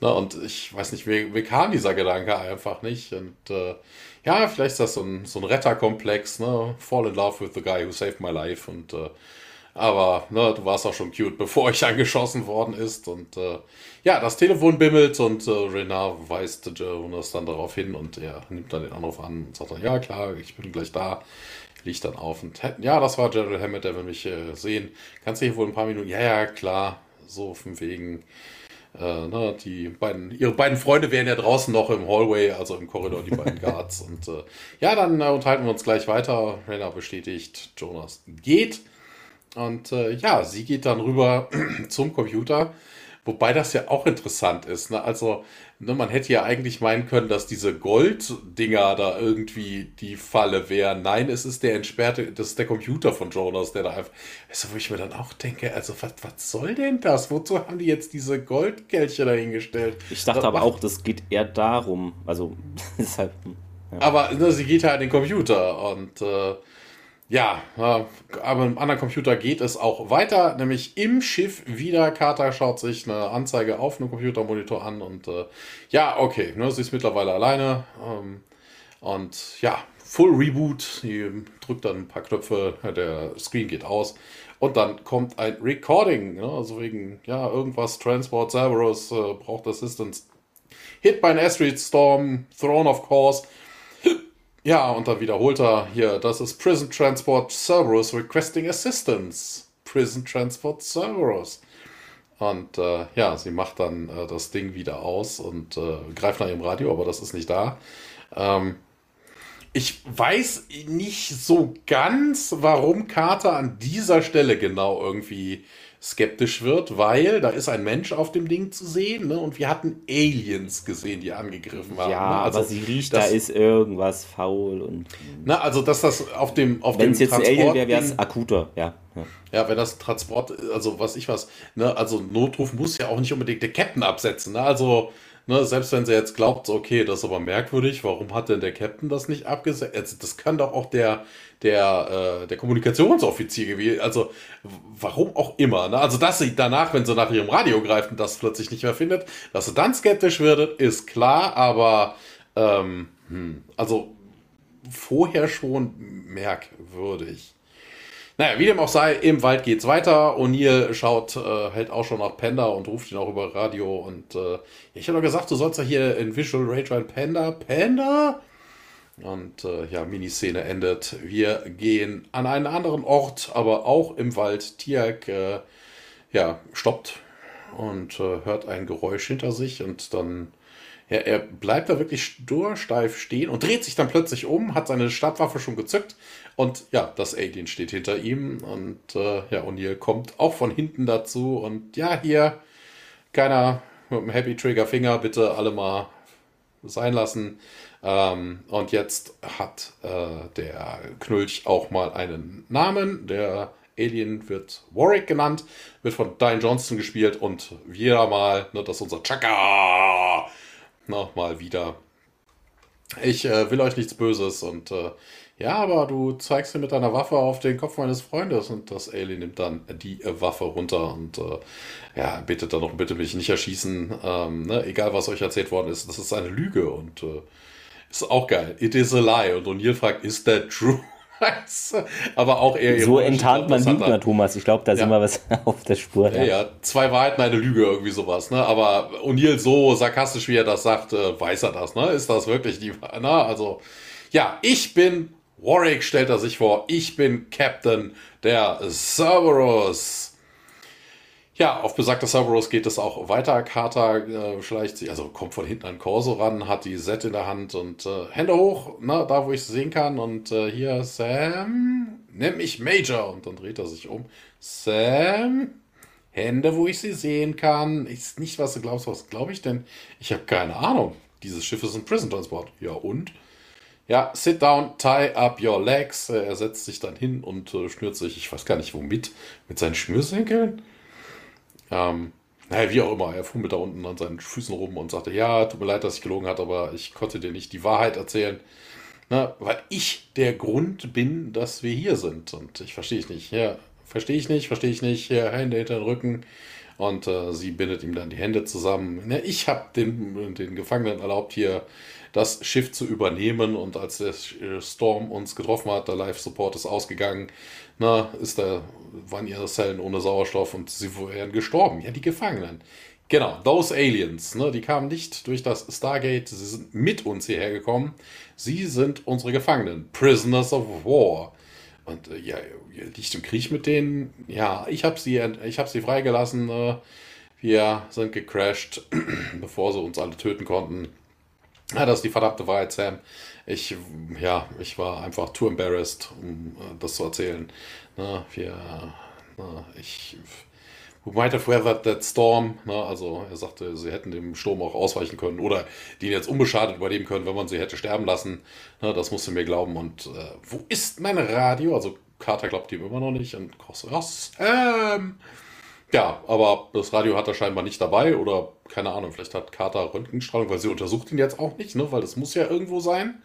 na, und ich weiß nicht, wie, wie kam dieser Gedanke einfach nicht. Und äh, ja, vielleicht ist das so ein, so ein Retterkomplex, ne? Fall in love with the guy who saved my life und äh, aber ne, du warst auch schon cute, [LAUGHS] bevor ich angeschossen worden ist. Und äh, ja, das Telefon bimmelt und äh, Renard weist Jonas dann darauf hin und er nimmt dann den Anruf an und sagt dann, ja klar, ich bin gleich da. Liegt dann auf und ja, das war Gerald Hammett, der will mich äh, sehen. Kannst du hier wohl ein paar Minuten? Ja, ja, klar. So von wegen. Äh, ne, die beiden, ihre beiden Freunde wären ja draußen noch im Hallway, also im Korridor, die beiden [LAUGHS] Guards. und äh, ja, dann äh, unterhalten wir uns gleich weiter. Renner bestätigt, Jonas geht. Und äh, ja, sie geht dann rüber [CLEARS THROAT] zum Computer, wobei das ja auch interessant ist. Ne? Also, ne, man hätte ja eigentlich meinen können, dass diese Gold-Dinger da irgendwie die Falle wären. Nein, es ist der entsperrte, das ist der Computer von Jonas, der da einfach. Du, wo ich mir dann auch denke, also, was, was soll denn das? Wozu haben die jetzt diese Goldkelche dahingestellt? Ich dachte das aber auch, das geht eher darum. Also, [LAUGHS] deshalb. Ja. Aber ne, sie geht halt an den Computer und. Äh, ja, aber im anderen Computer geht es auch weiter, nämlich im Schiff wieder. Carter schaut sich eine Anzeige auf einem Computermonitor an und äh, ja, okay, ne, sie ist mittlerweile alleine. Ähm, und ja, Full Reboot. Sie drückt dann ein paar Knöpfe, der Screen geht aus und dann kommt ein Recording. Ne? Also wegen, ja, irgendwas, Transport Cerberus äh, braucht Assistance. Hit by an Asteroid Storm, Throne of Course. Ja, und dann wiederholt er hier, das ist Prison Transport Cerberus requesting assistance. Prison Transport Cerberus. Und äh, ja, sie macht dann äh, das Ding wieder aus und äh, greift nach ihrem Radio, aber das ist nicht da. Ähm, ich weiß nicht so ganz, warum Carter an dieser Stelle genau irgendwie skeptisch wird, weil da ist ein Mensch auf dem Ding zu sehen ne? und wir hatten Aliens gesehen, die angegriffen waren. Ja, ne? also, aber sie riecht, da ist irgendwas faul und. Na, also dass das auf dem auf Wenn es jetzt Transport ein Alien wäre, wäre es akuter, ja, ja. Ja, wenn das Transport, also was ich was, ne, also Notruf muss ja auch nicht unbedingt der Captain absetzen. Ne? Also Ne, selbst wenn sie jetzt glaubt, okay, das ist aber merkwürdig, warum hat denn der Captain das nicht abgesetzt? Also, das kann doch auch der, der, äh, der Kommunikationsoffizier gewesen, also warum auch immer. Ne? Also, dass sie danach, wenn sie nach ihrem Radio greift und das plötzlich nicht mehr findet, dass sie dann skeptisch wird, ist klar, aber ähm, hm, also vorher schon merkwürdig. Naja, wie dem auch sei, im Wald geht's weiter. O'Neill schaut, äh, hält auch schon nach Panda und ruft ihn auch über Radio. Und äh, ich habe doch gesagt, du sollst ja hier in Visual Rage rein. Panda, Panda? Und äh, ja, Miniszene endet. Wir gehen an einen anderen Ort, aber auch im Wald. Tiak äh, ja, stoppt und äh, hört ein Geräusch hinter sich und dann ja, er bleibt da wirklich stursteif stehen und dreht sich dann plötzlich um, hat seine Stabwaffe schon gezückt und ja, das Alien steht hinter ihm und äh, ja, O'Neill kommt auch von hinten dazu und ja, hier, keiner mit dem Happy Trigger Finger, bitte alle mal sein lassen. Ähm, und jetzt hat äh, der Knulch auch mal einen Namen. Der Alien wird Warwick genannt, wird von Diane Johnston gespielt und wieder mal, ne, das ist unser Chaka nochmal wieder. Ich äh, will euch nichts Böses und äh, ja, aber du zeigst dir mit deiner Waffe auf den Kopf meines Freundes und das Alien nimmt dann die äh, Waffe runter und äh, ja, bittet dann noch, bitte mich nicht erschießen. Ähm, ne? Egal, was euch erzählt worden ist, das ist eine Lüge und äh, ist auch geil. It is a lie. Und O'Neill fragt, is that true? Aber auch eher So enttarnt man Lügner, Thomas. Ich glaube, da ja. sind wir was [LAUGHS] auf der Spur. Ja, ja, zwei Wahrheiten, eine Lüge, irgendwie sowas. Ne? Aber O'Neill so sarkastisch, wie er das sagt, äh, weiß er das. Ne? Ist das wirklich die Wahrheit? Ne? Also, ja, ich bin Warwick, stellt er sich vor. Ich bin Captain der Cerberus. Ja, auf besagter Cerberus geht es auch weiter. Carter äh, schleicht sich, also kommt von hinten an Corso ran, hat die Set in der Hand und äh, Hände hoch, na, ne, da wo ich es sehen kann. Und äh, hier, Sam, nimm mich Major. Und dann dreht er sich um. Sam, Hände, wo ich sie sehen kann. Ist nicht, was du glaubst, was glaube ich denn? Ich habe keine Ahnung. Dieses Schiff ist ein Prison Transport. Ja, und? Ja, sit down, tie up your legs. Er setzt sich dann hin und äh, schnürt sich, ich weiß gar nicht womit, mit seinen Schnürsenkeln. Ähm, naja, wie auch immer, er fummelt da unten an seinen Füßen rum und sagte, ja, tut mir leid, dass ich gelogen habe, aber ich konnte dir nicht die Wahrheit erzählen. Na, weil ich der Grund bin, dass wir hier sind. Und ich verstehe ich nicht. Ja, verstehe ich nicht, verstehe ich nicht. Ja, Hände hinter den Rücken. Und äh, sie bindet ihm dann die Hände zusammen. Ja, ich habe den, den Gefangenen erlaubt, hier das Schiff zu übernehmen. Und als der Storm uns getroffen hat, der Live-Support ist ausgegangen, na, ist da, waren ihre Zellen ohne Sauerstoff und sie wären gestorben. Ja, die Gefangenen. Genau, those aliens, ne, die kamen nicht durch das Stargate, sie sind mit uns hierher gekommen. Sie sind unsere Gefangenen, Prisoners of War. Und äh, ja, ihr liegt im Krieg mit denen. Ja, ich habe sie, hab sie freigelassen. Äh, wir sind gecrashed, [CLEARS THROAT] bevor sie uns alle töten konnten. Ja, das ist die verdammte Wahrheit, Sam. Ich, ja, ich war einfach too embarrassed, um äh, das zu erzählen. Na, wir, na, ich, who might have weathered that storm? Na, also er sagte, sie hätten dem Sturm auch ausweichen können oder den jetzt unbeschadet überleben können, wenn man sie hätte sterben lassen. Na, das musste mir glauben. Und äh, wo ist mein Radio? Also Carter glaubt ihm immer noch nicht. Und Cross, ja, Sam! Ja, aber das Radio hat er scheinbar nicht dabei oder keine Ahnung, vielleicht hat Carter Röntgenstrahlung, weil sie untersucht ihn jetzt auch nicht, ne? weil das muss ja irgendwo sein.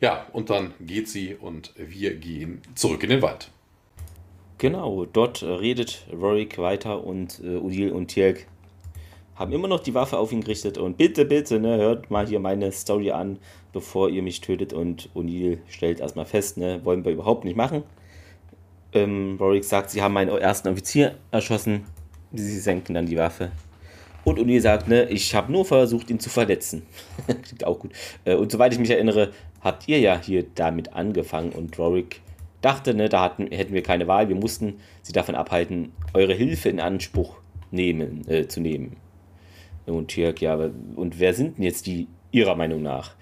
Ja, und dann geht sie und wir gehen zurück in den Wald. Genau, dort redet Rorik weiter und äh, Udil und Tjelk haben immer noch die Waffe auf ihn gerichtet und bitte, bitte, ne, hört mal hier meine Story an, bevor ihr mich tötet. Und O'Neill stellt erstmal fest, ne, wollen wir überhaupt nicht machen. Ähm, Rorik sagt, sie haben meinen ersten Offizier erschossen. Sie senken dann die Waffe. Und O'Neill sagt, ne, ich habe nur versucht, ihn zu verletzen. [LAUGHS] Klingt auch gut. Äh, und soweit ich mich erinnere, habt ihr ja hier damit angefangen und Rorik dachte, ne, da hatten, hätten wir keine Wahl. Wir mussten sie davon abhalten, eure Hilfe in Anspruch nehmen, äh, zu nehmen. Und Tirk, ja, und wer sind denn jetzt die Ihrer Meinung nach?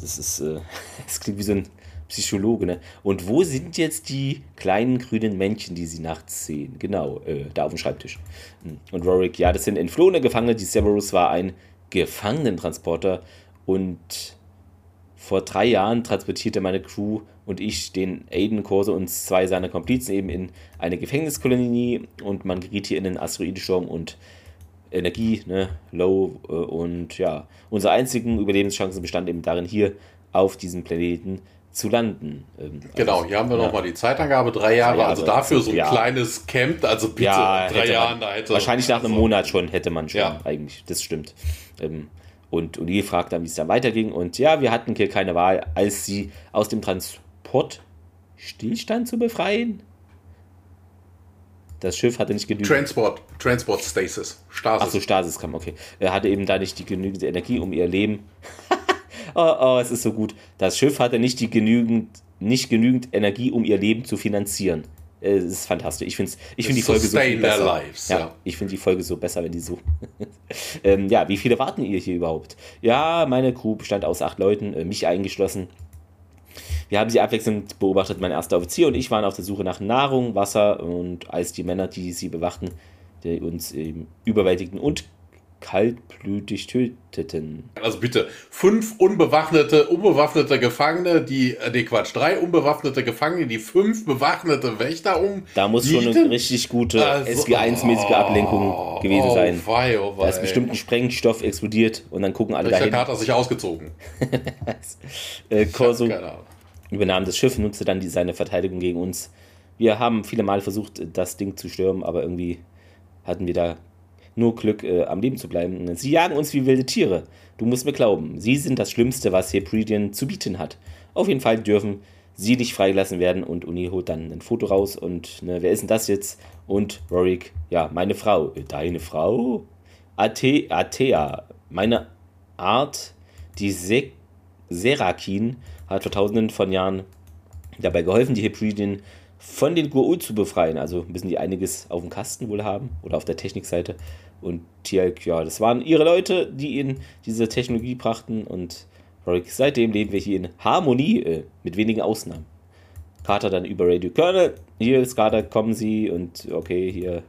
Das ist, äh, [LAUGHS] das klingt wie so ein Psychologe, ne? Und wo sind jetzt die kleinen grünen Männchen, die Sie nachts sehen? Genau, äh, da auf dem Schreibtisch. Hm. Und Rorik, ja, das sind entflohene Gefangene. Die Severus war ein Gefangenentransporter und vor drei Jahren transportierte meine Crew und ich den Aiden Corso und zwei seiner Komplizen eben in eine Gefängniskolonie und man geriet hier in den Asteroidensturm und Energie, ne, low äh, und ja, unsere einzigen Überlebenschancen bestanden eben darin, hier auf diesem Planeten zu landen. Ähm, genau, also, hier haben wir ja. nochmal die Zeitangabe, drei Jahre, Jahre also dafür so ein ja. kleines Camp, also bitte, ja, drei Jahren, da hätte Wahrscheinlich nach einem so. Monat schon hätte man schon, ja. eigentlich, das stimmt. Ähm, und O'Neill fragt dann, wie es dann weiterging und ja, wir hatten hier keine Wahl, als sie aus dem Transport Stillstand zu befreien. Das Schiff hatte nicht genügend. Transport, Transport Stasis. Stasis. Achso, Stasis kam, okay. Er hatte eben da nicht die genügende Energie, um ihr Leben. [LAUGHS] oh, oh, es ist so gut. Das Schiff hatte nicht die genügend, nicht genügend Energie, um ihr Leben zu finanzieren. Es ist fantastisch. Ich finde ich find die Folge so viel besser. Lives, ja, ja. Ich finde die Folge so besser, wenn die so. [LAUGHS] ähm, ja, wie viele warten ihr hier überhaupt? Ja, meine Crew bestand aus acht Leuten, äh, mich eingeschlossen. Wir haben sie abwechselnd beobachtet. Mein erster Offizier und ich waren auf der Suche nach Nahrung, Wasser und als die Männer, die sie bewachten, die uns eben überwältigten und kaltblütig töteten. Also bitte, fünf unbewaffnete, unbewaffnete Gefangene, die, äh, nee, Quatsch, drei unbewaffnete Gefangene, die fünf bewaffnete Wächter um. Da muss schon eine richtig gute also, SG1-mäßige oh, Ablenkung gewesen oh, sein. Wei, oh, wei. Da ist bestimmt ein Sprengstoff explodiert und dann gucken alle Richard dahin. hat sich ausgezogen. [LAUGHS] äh, Corso, übernahm das Schiff, nutzte dann die, seine Verteidigung gegen uns. Wir haben viele Mal versucht, das Ding zu stürmen, aber irgendwie hatten wir da nur Glück, äh, am Leben zu bleiben. Sie jagen uns wie wilde Tiere. Du musst mir glauben, sie sind das Schlimmste, was Hebridean zu bieten hat. Auf jeden Fall dürfen sie nicht freigelassen werden und Uni holt dann ein Foto raus und ne, wer ist denn das jetzt? Und Rorik, ja, meine Frau. Äh, deine Frau? Ate, Athea, meine Art, die Se Serakin hat vor tausenden von Jahren dabei geholfen, die Hebriden von den Gurul zu befreien. Also müssen die einiges auf dem Kasten wohl haben oder auf der Technikseite. Und Tielk, ja, das waren ihre Leute, die ihnen diese Technologie brachten. Und Rorik, seitdem leben wir hier in Harmonie, äh, mit wenigen Ausnahmen. Carter dann über Radio Colonel, hier Carter, kommen Sie und okay, hier,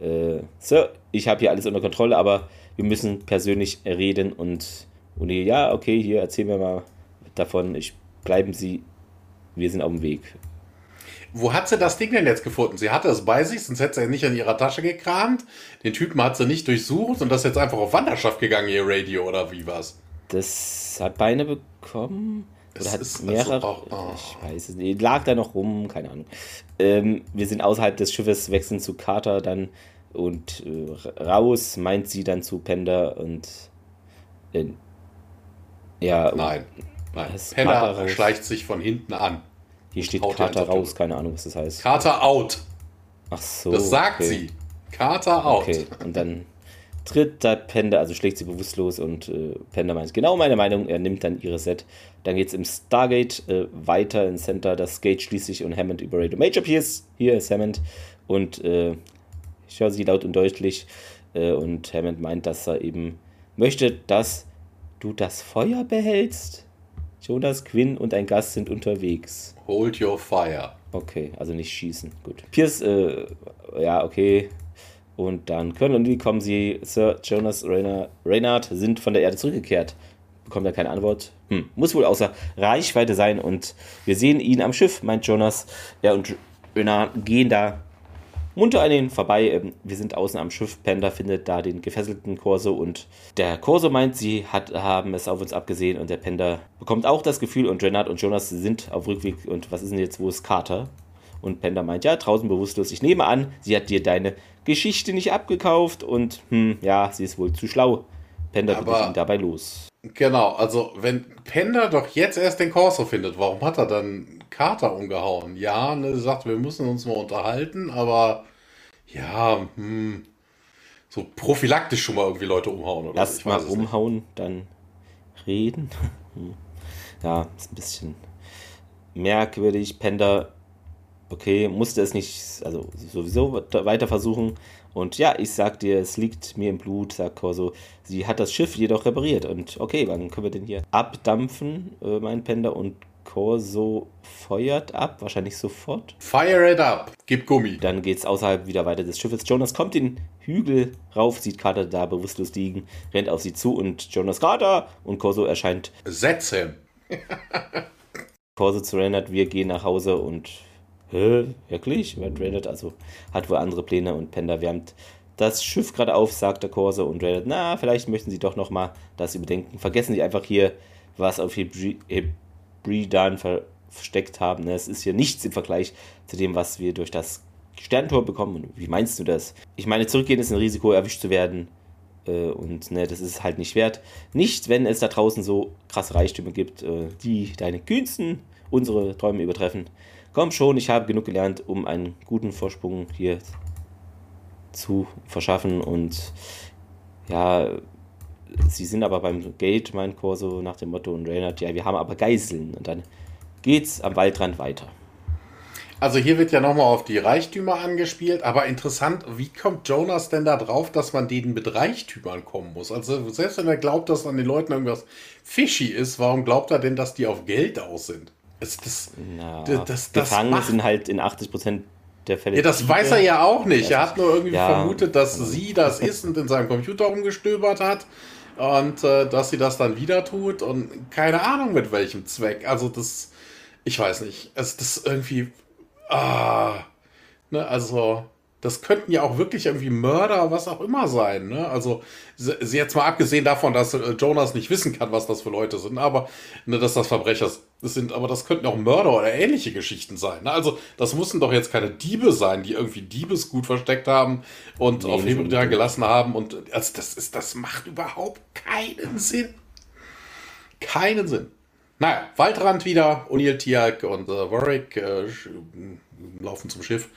äh, Sir, ich habe hier alles unter Kontrolle, aber wir müssen persönlich reden und, und hier, ja, okay, hier erzählen wir mal davon, ich, bleiben Sie, wir sind auf dem Weg. Wo hat sie das Ding denn jetzt gefunden? Sie hatte es bei sich, sonst hätte sie nicht in ihrer Tasche gekramt. Den Typen hat sie nicht durchsucht und das ist jetzt einfach auf Wanderschaft gegangen, ihr Radio, oder wie war's? Das hat Beine bekommen. Oder hat es mehrere. Also auch, oh. Ich weiß es nicht. Lag da noch rum, keine Ahnung. Ähm, wir sind außerhalb des Schiffes, wechseln zu Carter dann und äh, raus, meint sie dann zu Pender und. Äh, ja. Nein. Nein. Pender schleicht sich von hinten an. Hier steht Carter raus, keine Ahnung, was das heißt. Carter out. Ach so. Das sagt okay. sie. Carter out. Okay, und dann tritt da Pender, also schlägt sie bewusstlos und äh, Pender meint genau meine Meinung, er nimmt dann ihre Set. Dann geht es im Stargate äh, weiter in Center, das Gate schließlich und Hammond über Radio Major Pierce. Hier ist Hammond und äh, ich höre sie laut und deutlich äh, und Hammond meint, dass er eben möchte, dass du das Feuer behältst. Jonas, Quinn und ein Gast sind unterwegs. Hold your fire. Okay, also nicht schießen. Gut. Pierce, äh, ja, okay. Und dann können und wie kommen sie, Sir Jonas Rayner, Reynard sind von der Erde zurückgekehrt. Bekommt er keine Antwort. Hm, muss wohl außer Reichweite sein und wir sehen ihn am Schiff, meint Jonas. Ja, und Reynard gehen da munter an ihnen vorbei. Ähm, wir sind außen am Schiff. Panda findet da den gefesselten Corso und der Corso meint, sie hat, haben es auf uns abgesehen und der Panda bekommt auch das Gefühl und Renard und Jonas sind auf Rückweg und was ist denn jetzt, wo ist Carter? Und Panda meint, ja, draußen bewusstlos. Ich nehme an, sie hat dir deine Geschichte nicht abgekauft und hm, ja, sie ist wohl zu schlau. Panda Aber ihn dabei los. Genau, also wenn Panda doch jetzt erst den Corso findet, warum hat er dann Carter umgehauen? Ja, ne, sagt, wir müssen uns mal unterhalten, aber ja, hm, so prophylaktisch schon mal irgendwie Leute umhauen oder Lass mal umhauen, dann reden. [LAUGHS] Ja, ist ein bisschen merkwürdig. Panda okay, musste es nicht, also sowieso weiter versuchen. Und ja, ich sag dir, es liegt mir im Blut, sagt Corso. Sie hat das Schiff jedoch repariert. Und okay, wann können wir denn hier abdampfen, äh, mein Pender? Und Corso feuert ab, wahrscheinlich sofort. Fire it up, gib Gummi. Dann geht's außerhalb wieder weiter des Schiffes. Jonas kommt den Hügel rauf, sieht Carter da bewusstlos liegen, rennt auf sie zu und Jonas Carter und Corso erscheint. Setze. Corso zu Reinhard, wir gehen nach Hause und Hä, wirklich? Weil Reddit also hat wohl andere Pläne und Panda wärmt das Schiff gerade auf, sagt der Corso und Reddit, na, vielleicht möchten sie doch nochmal das überdenken. Vergessen sie einfach hier, was auf Hebridan versteckt haben. Ne? Es ist hier nichts im Vergleich zu dem, was wir durch das Sterntor bekommen. wie meinst du das? Ich meine, zurückgehen ist ein Risiko, erwischt zu werden. Äh, und ne, das ist halt nicht wert. Nicht, wenn es da draußen so krasse Reichtümer gibt, äh, die deine kühnsten unsere Träume übertreffen. Komm schon, ich habe genug gelernt, um einen guten Vorsprung hier zu verschaffen. Und ja, sie sind aber beim Gate, mein Corso, nach dem Motto, und Reynard, ja, wir haben aber Geiseln. Und dann geht's am Waldrand weiter. Also hier wird ja nochmal auf die Reichtümer angespielt, aber interessant, wie kommt Jonas denn da drauf, dass man denen mit Reichtümern kommen muss? Also selbst wenn er glaubt, dass an den Leuten irgendwas fishy ist, warum glaubt er denn, dass die auf Geld aus sind? Das, das, Na, das, das, Gefangene macht, sind halt in 80 Prozent der Fälle. Ja, das weiß er ja auch nicht. Er hat nur irgendwie ja, vermutet, dass sie das ist und in seinem Computer rumgestöbert hat und äh, dass sie das dann wieder tut und keine Ahnung mit welchem Zweck. Also das, ich weiß nicht. Es das irgendwie, ah, ne, also das könnten ja auch wirklich irgendwie Mörder, was auch immer sein. Ne? Also jetzt mal abgesehen davon, dass äh, Jonas nicht wissen kann, was das für Leute sind, aber ne, dass das Verbrecher sind, aber das könnten auch Mörder oder ähnliche Geschichten sein. Ne? Also das mussten doch jetzt keine Diebe sein, die irgendwie Diebesgut versteckt haben und nee, auf Hebräer gelassen haben. Und also das ist, das macht überhaupt keinen Sinn. Keinen Sinn. Naja, Waldrand wieder, O'Neill, Tiag und äh, Warwick äh, laufen zum Schiff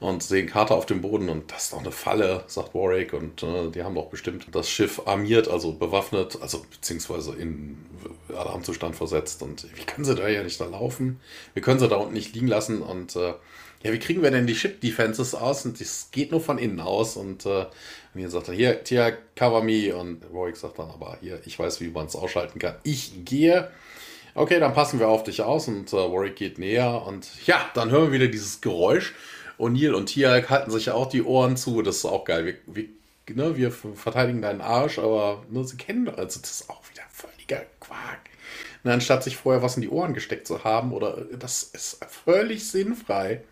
und sehen Carter auf dem Boden und das ist doch eine Falle, sagt Warwick. Und äh, die haben doch bestimmt das Schiff armiert, also bewaffnet, also beziehungsweise in Alarmzustand versetzt. Und wie können sie da ja nicht da laufen? Wir können sie da unten nicht liegen lassen. Und äh, ja, wie kriegen wir denn die Ship Defenses aus? Und das geht nur von innen aus. Und äh, mir sagt er, hier, Tia, cover me. Und Warwick sagt dann aber, hier, ich weiß, wie man es ausschalten kann. Ich gehe. Okay, dann passen wir auf dich aus und äh, Warwick geht näher und ja, dann hören wir wieder dieses Geräusch O'Neill und Tiag halten sich ja auch die Ohren zu. Das ist auch geil. Wir, wir, ne, wir verteidigen deinen Arsch, aber ne, sie kennen, also das ist auch wieder völliger Quark. Ne, anstatt sich vorher was in die Ohren gesteckt zu haben, oder das ist völlig sinnfrei.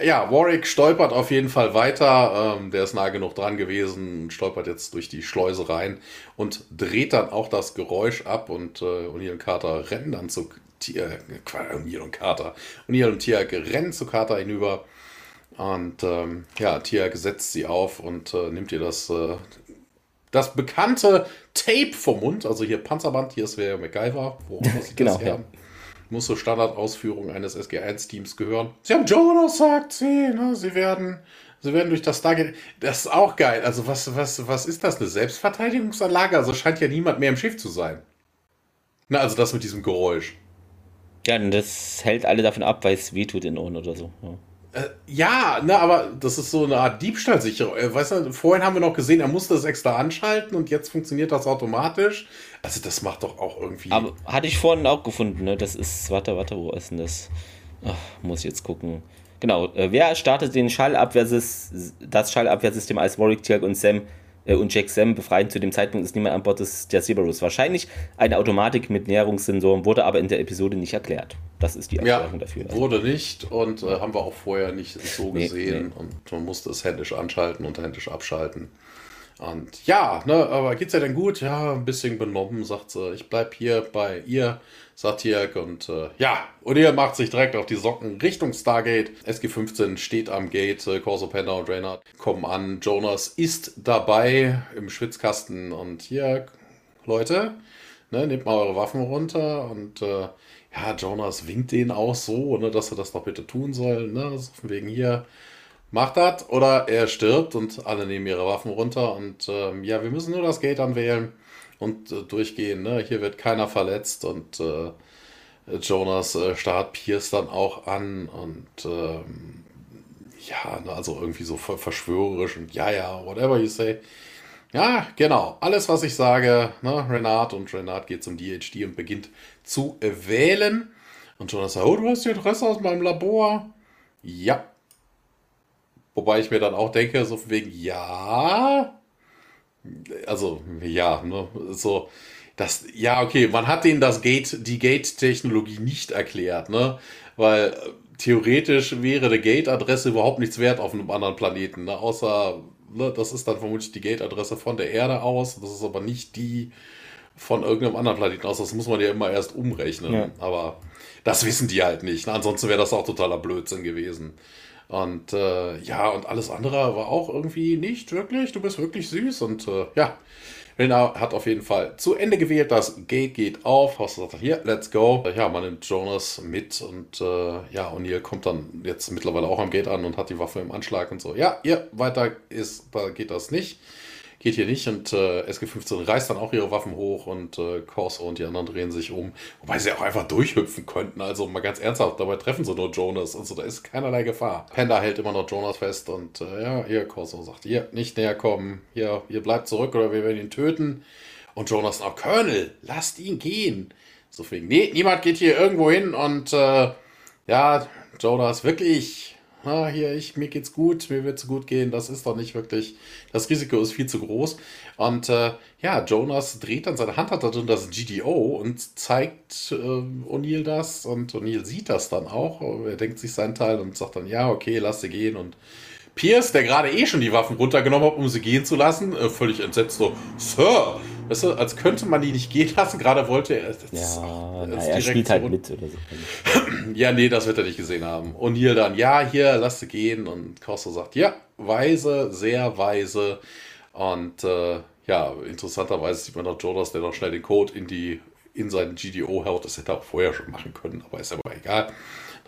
Ja, Warwick stolpert auf jeden Fall weiter. Ähm, der ist nah genug dran gewesen, stolpert jetzt durch die Schleuse rein und dreht dann auch das Geräusch ab. Und äh, O'Neill und Carter rennen dann zu. Äh, O'Neill und Carter. O'Neill und Tia rennen zu Carter hinüber und ähm, ja, Tia setzt sie auf und äh, nimmt ihr das, äh, das bekannte Tape vom Mund. Also hier Panzerband, hier ist wer MacGyver. Wo [LAUGHS] genau, das ja. Muss zur Standardausführung eines SG1-Teams gehören. Sie haben Jonas, sagt sie. Ne? Sie werden. Sie werden durch das Stargate. Das ist auch geil. Also, was, was, was ist das? Eine Selbstverteidigungsanlage? Also scheint ja niemand mehr im Schiff zu sein. Na, also das mit diesem Geräusch. Ja, das hält alle davon ab, weil es wehtut in Ohren oder so. Ja. Äh, ja, ne, aber das ist so eine Art Diebstahlsicherung. Äh, weißt du, vorhin haben wir noch gesehen, er musste das extra anschalten und jetzt funktioniert das automatisch. Also das macht doch auch irgendwie. Aber hatte ich vorhin auch gefunden, ne? Das ist, warte, warte, wo ist denn das? Ach, muss ich jetzt gucken. Genau, äh, wer startet den Schallabwehrsystem, das Schallabwehrsystem als Warwick, Tirk und Sam und Jack Sam befreien. Zu dem Zeitpunkt ist niemand an Bord des, der Cerberus. Wahrscheinlich eine Automatik mit Näherungssensoren, wurde aber in der Episode nicht erklärt. Das ist die Erklärung ja, dafür. Also. Wurde nicht und äh, haben wir auch vorher nicht so gesehen. Nee, nee. Und man musste es händisch anschalten und händisch abschalten. Und ja, ne, aber geht's ja denn gut? Ja, ein bisschen benommen, sagt sie. Ich bleib hier bei ihr, sagt Tirk. Und äh, ja, und ihr macht sich direkt auf die Socken Richtung Stargate. SG-15 steht am Gate. Äh, Corso Panda und Reynard kommen an. Jonas ist dabei im Schwitzkasten. Und hier, Leute, ne, nehmt mal eure Waffen runter. Und äh, ja, Jonas winkt denen auch so, ne, dass er das doch bitte tun soll. Ne, von wegen hier macht das oder er stirbt und alle nehmen ihre Waffen runter und ähm, ja, wir müssen nur das Gate anwählen und äh, durchgehen. Ne? Hier wird keiner verletzt und äh, Jonas äh, starrt Pierce dann auch an und ähm, ja, ne, also irgendwie so verschwörerisch und ja, ja, whatever you say. Ja, genau. Alles, was ich sage, ne, Renat und Renat geht zum DHD und beginnt zu wählen. Und Jonas sagt, oh, du hast die Adresse aus meinem Labor. Ja, Wobei ich mir dann auch denke, so wegen, ja, also, ja, ne, so, das, ja, okay, man hat denen das Gate, die Gate-Technologie nicht erklärt, ne, weil äh, theoretisch wäre die Gate-Adresse überhaupt nichts wert auf einem anderen Planeten, ne, außer, ne, das ist dann vermutlich die Gate-Adresse von der Erde aus, das ist aber nicht die von irgendeinem anderen Planeten aus, das muss man ja immer erst umrechnen, ja. aber das wissen die halt nicht, ne? ansonsten wäre das auch totaler Blödsinn gewesen. Und äh, ja, und alles andere war auch irgendwie nicht wirklich. Du bist wirklich süß. Und äh, ja, Rena hat auf jeden Fall zu Ende gewählt. Das Gate geht auf. Hast gesagt, hier, let's go. Ja, man nimmt Jonas mit und äh, ja, O'Neill kommt dann jetzt mittlerweile auch am Gate an und hat die Waffe im Anschlag und so. Ja, hier, weiter ist, da geht das nicht geht hier nicht und äh, SG-15 reißt dann auch ihre Waffen hoch und äh, Corso und die anderen drehen sich um. Wobei sie auch einfach durchhüpfen könnten. Also mal ganz ernsthaft, dabei treffen sie nur Jonas. Also da ist keinerlei Gefahr. Panda hält immer noch Jonas fest und äh, ja, hier, Corso sagt, hier, nicht näher kommen. Hier, ihr bleibt zurück oder wir werden ihn töten. Und Jonas sagt, Colonel, lasst ihn gehen. So wegen, nee, niemand geht hier irgendwo hin und äh, ja, Jonas, wirklich, ah, hier, ich, mir geht's gut, mir wird's gut gehen, das ist doch nicht wirklich, das Risiko ist viel zu groß. Und äh, ja, Jonas dreht dann seine Hand, hat dann das GDO und zeigt äh, O'Neill das und O'Neill sieht das dann auch. Er denkt sich seinen Teil und sagt dann, ja, okay, lass sie gehen und Pierce, der gerade eh schon die Waffen runtergenommen hat, um sie gehen zu lassen, äh, völlig entsetzt so, Sir, weißt du, als könnte man die nicht gehen lassen, gerade wollte er. Ja, das na, er spielt halt mit oder so. [CLEARS THROAT] ja, nee, das wird er nicht gesehen haben. Und hier dann, ja, hier, lass sie gehen. Und Costa sagt, ja, weise, sehr weise. Und äh, ja, interessanterweise sieht man noch Jonas, der noch schnell den Code in die in seinen GDO haut. Das hätte er auch vorher schon machen können, aber ist aber egal.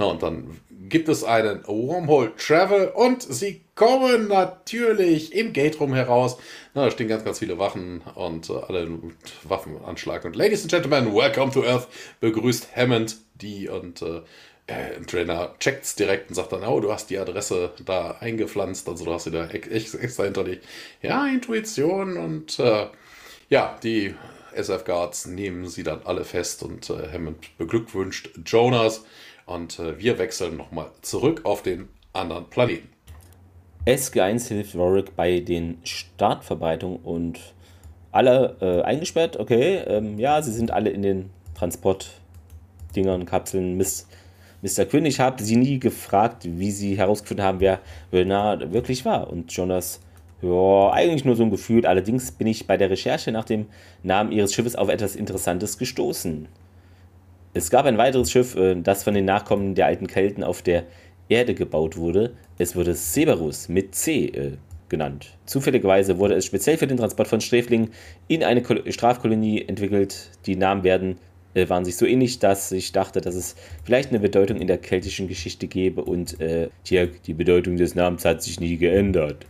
Na, und dann gibt es einen Wormhole Travel und sie kommen natürlich im Gate rum heraus. Na, da stehen ganz, ganz viele Wachen und äh, alle mit Waffenanschlag. Und Ladies and Gentlemen, welcome to Earth, begrüßt Hammond die und äh, äh, Trainer checkt es direkt und sagt dann, oh, du hast die Adresse da eingepflanzt, also du hast sie da extra hinterlegt. Ja, Intuition und äh, ja, die SF Guards nehmen sie dann alle fest und äh, Hammond beglückwünscht Jonas. Und äh, wir wechseln nochmal zurück auf den anderen Planeten. SG1 hilft Warwick bei den Startverbreitungen und alle äh, eingesperrt. Okay, ähm, ja, sie sind alle in den Transportdingern, Kapseln. Miss, Mr. Quinn, ich habe sie nie gefragt, wie sie herausgefunden haben, wer Bernard wirklich war. Und Jonas, ja, eigentlich nur so ein Gefühl. Allerdings bin ich bei der Recherche nach dem Namen ihres Schiffes auf etwas Interessantes gestoßen. Es gab ein weiteres Schiff, äh, das von den Nachkommen der alten Kelten auf der Erde gebaut wurde. Es wurde Cerberus mit C äh, genannt. Zufälligerweise wurde es speziell für den Transport von Sträflingen in eine Strafkolonie entwickelt. Die Namen werden, äh, waren sich so ähnlich, dass ich dachte, dass es vielleicht eine Bedeutung in der keltischen Geschichte gäbe und äh, tja, die Bedeutung des Namens hat sich nie geändert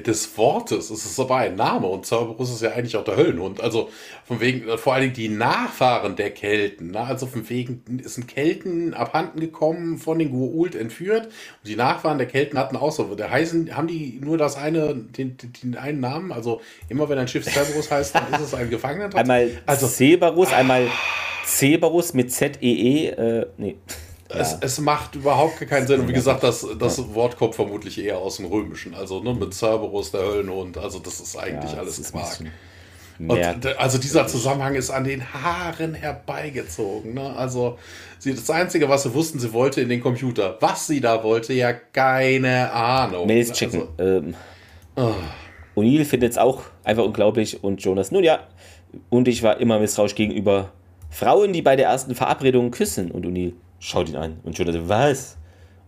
des Wortes. Es ist aber ein Name und Cerberus ist ja eigentlich auch der Höllenhund. Also von wegen, äh, vor allen Dingen die Nachfahren der Kelten. Ne? Also von wegen sind Kelten abhanden gekommen, von den Gua'uld entführt. Und die Nachfahren der Kelten hatten auch so. Der heißen, haben die nur das eine, den, den einen Namen? Also immer wenn ein Schiff Cerberus heißt, dann ist es ein Gefangener. [LAUGHS] Einmal also, Cerberus, einmal Cerberus mit Z-E-E. -E, äh, nee. Es, es macht überhaupt keinen Sinn. Und wie gesagt, das, das Wort kommt vermutlich eher aus dem Römischen. Also ne, mit Cerberus, der Höllenhund. Also das ist eigentlich ja, alles Quark. Und, also dieser Zusammenhang ist an den Haaren herbeigezogen. Ne? Also sie, das Einzige, was sie wussten, sie wollte in den Computer. Was sie da wollte, ja keine Ahnung. Mails checken. Also, ähm, oh. O'Neill findet es auch einfach unglaublich und Jonas, nun ja, und ich war immer misstrauisch gegenüber Frauen, die bei der ersten Verabredung küssen. Und O'Neill schaut ihn an und Jonas, was?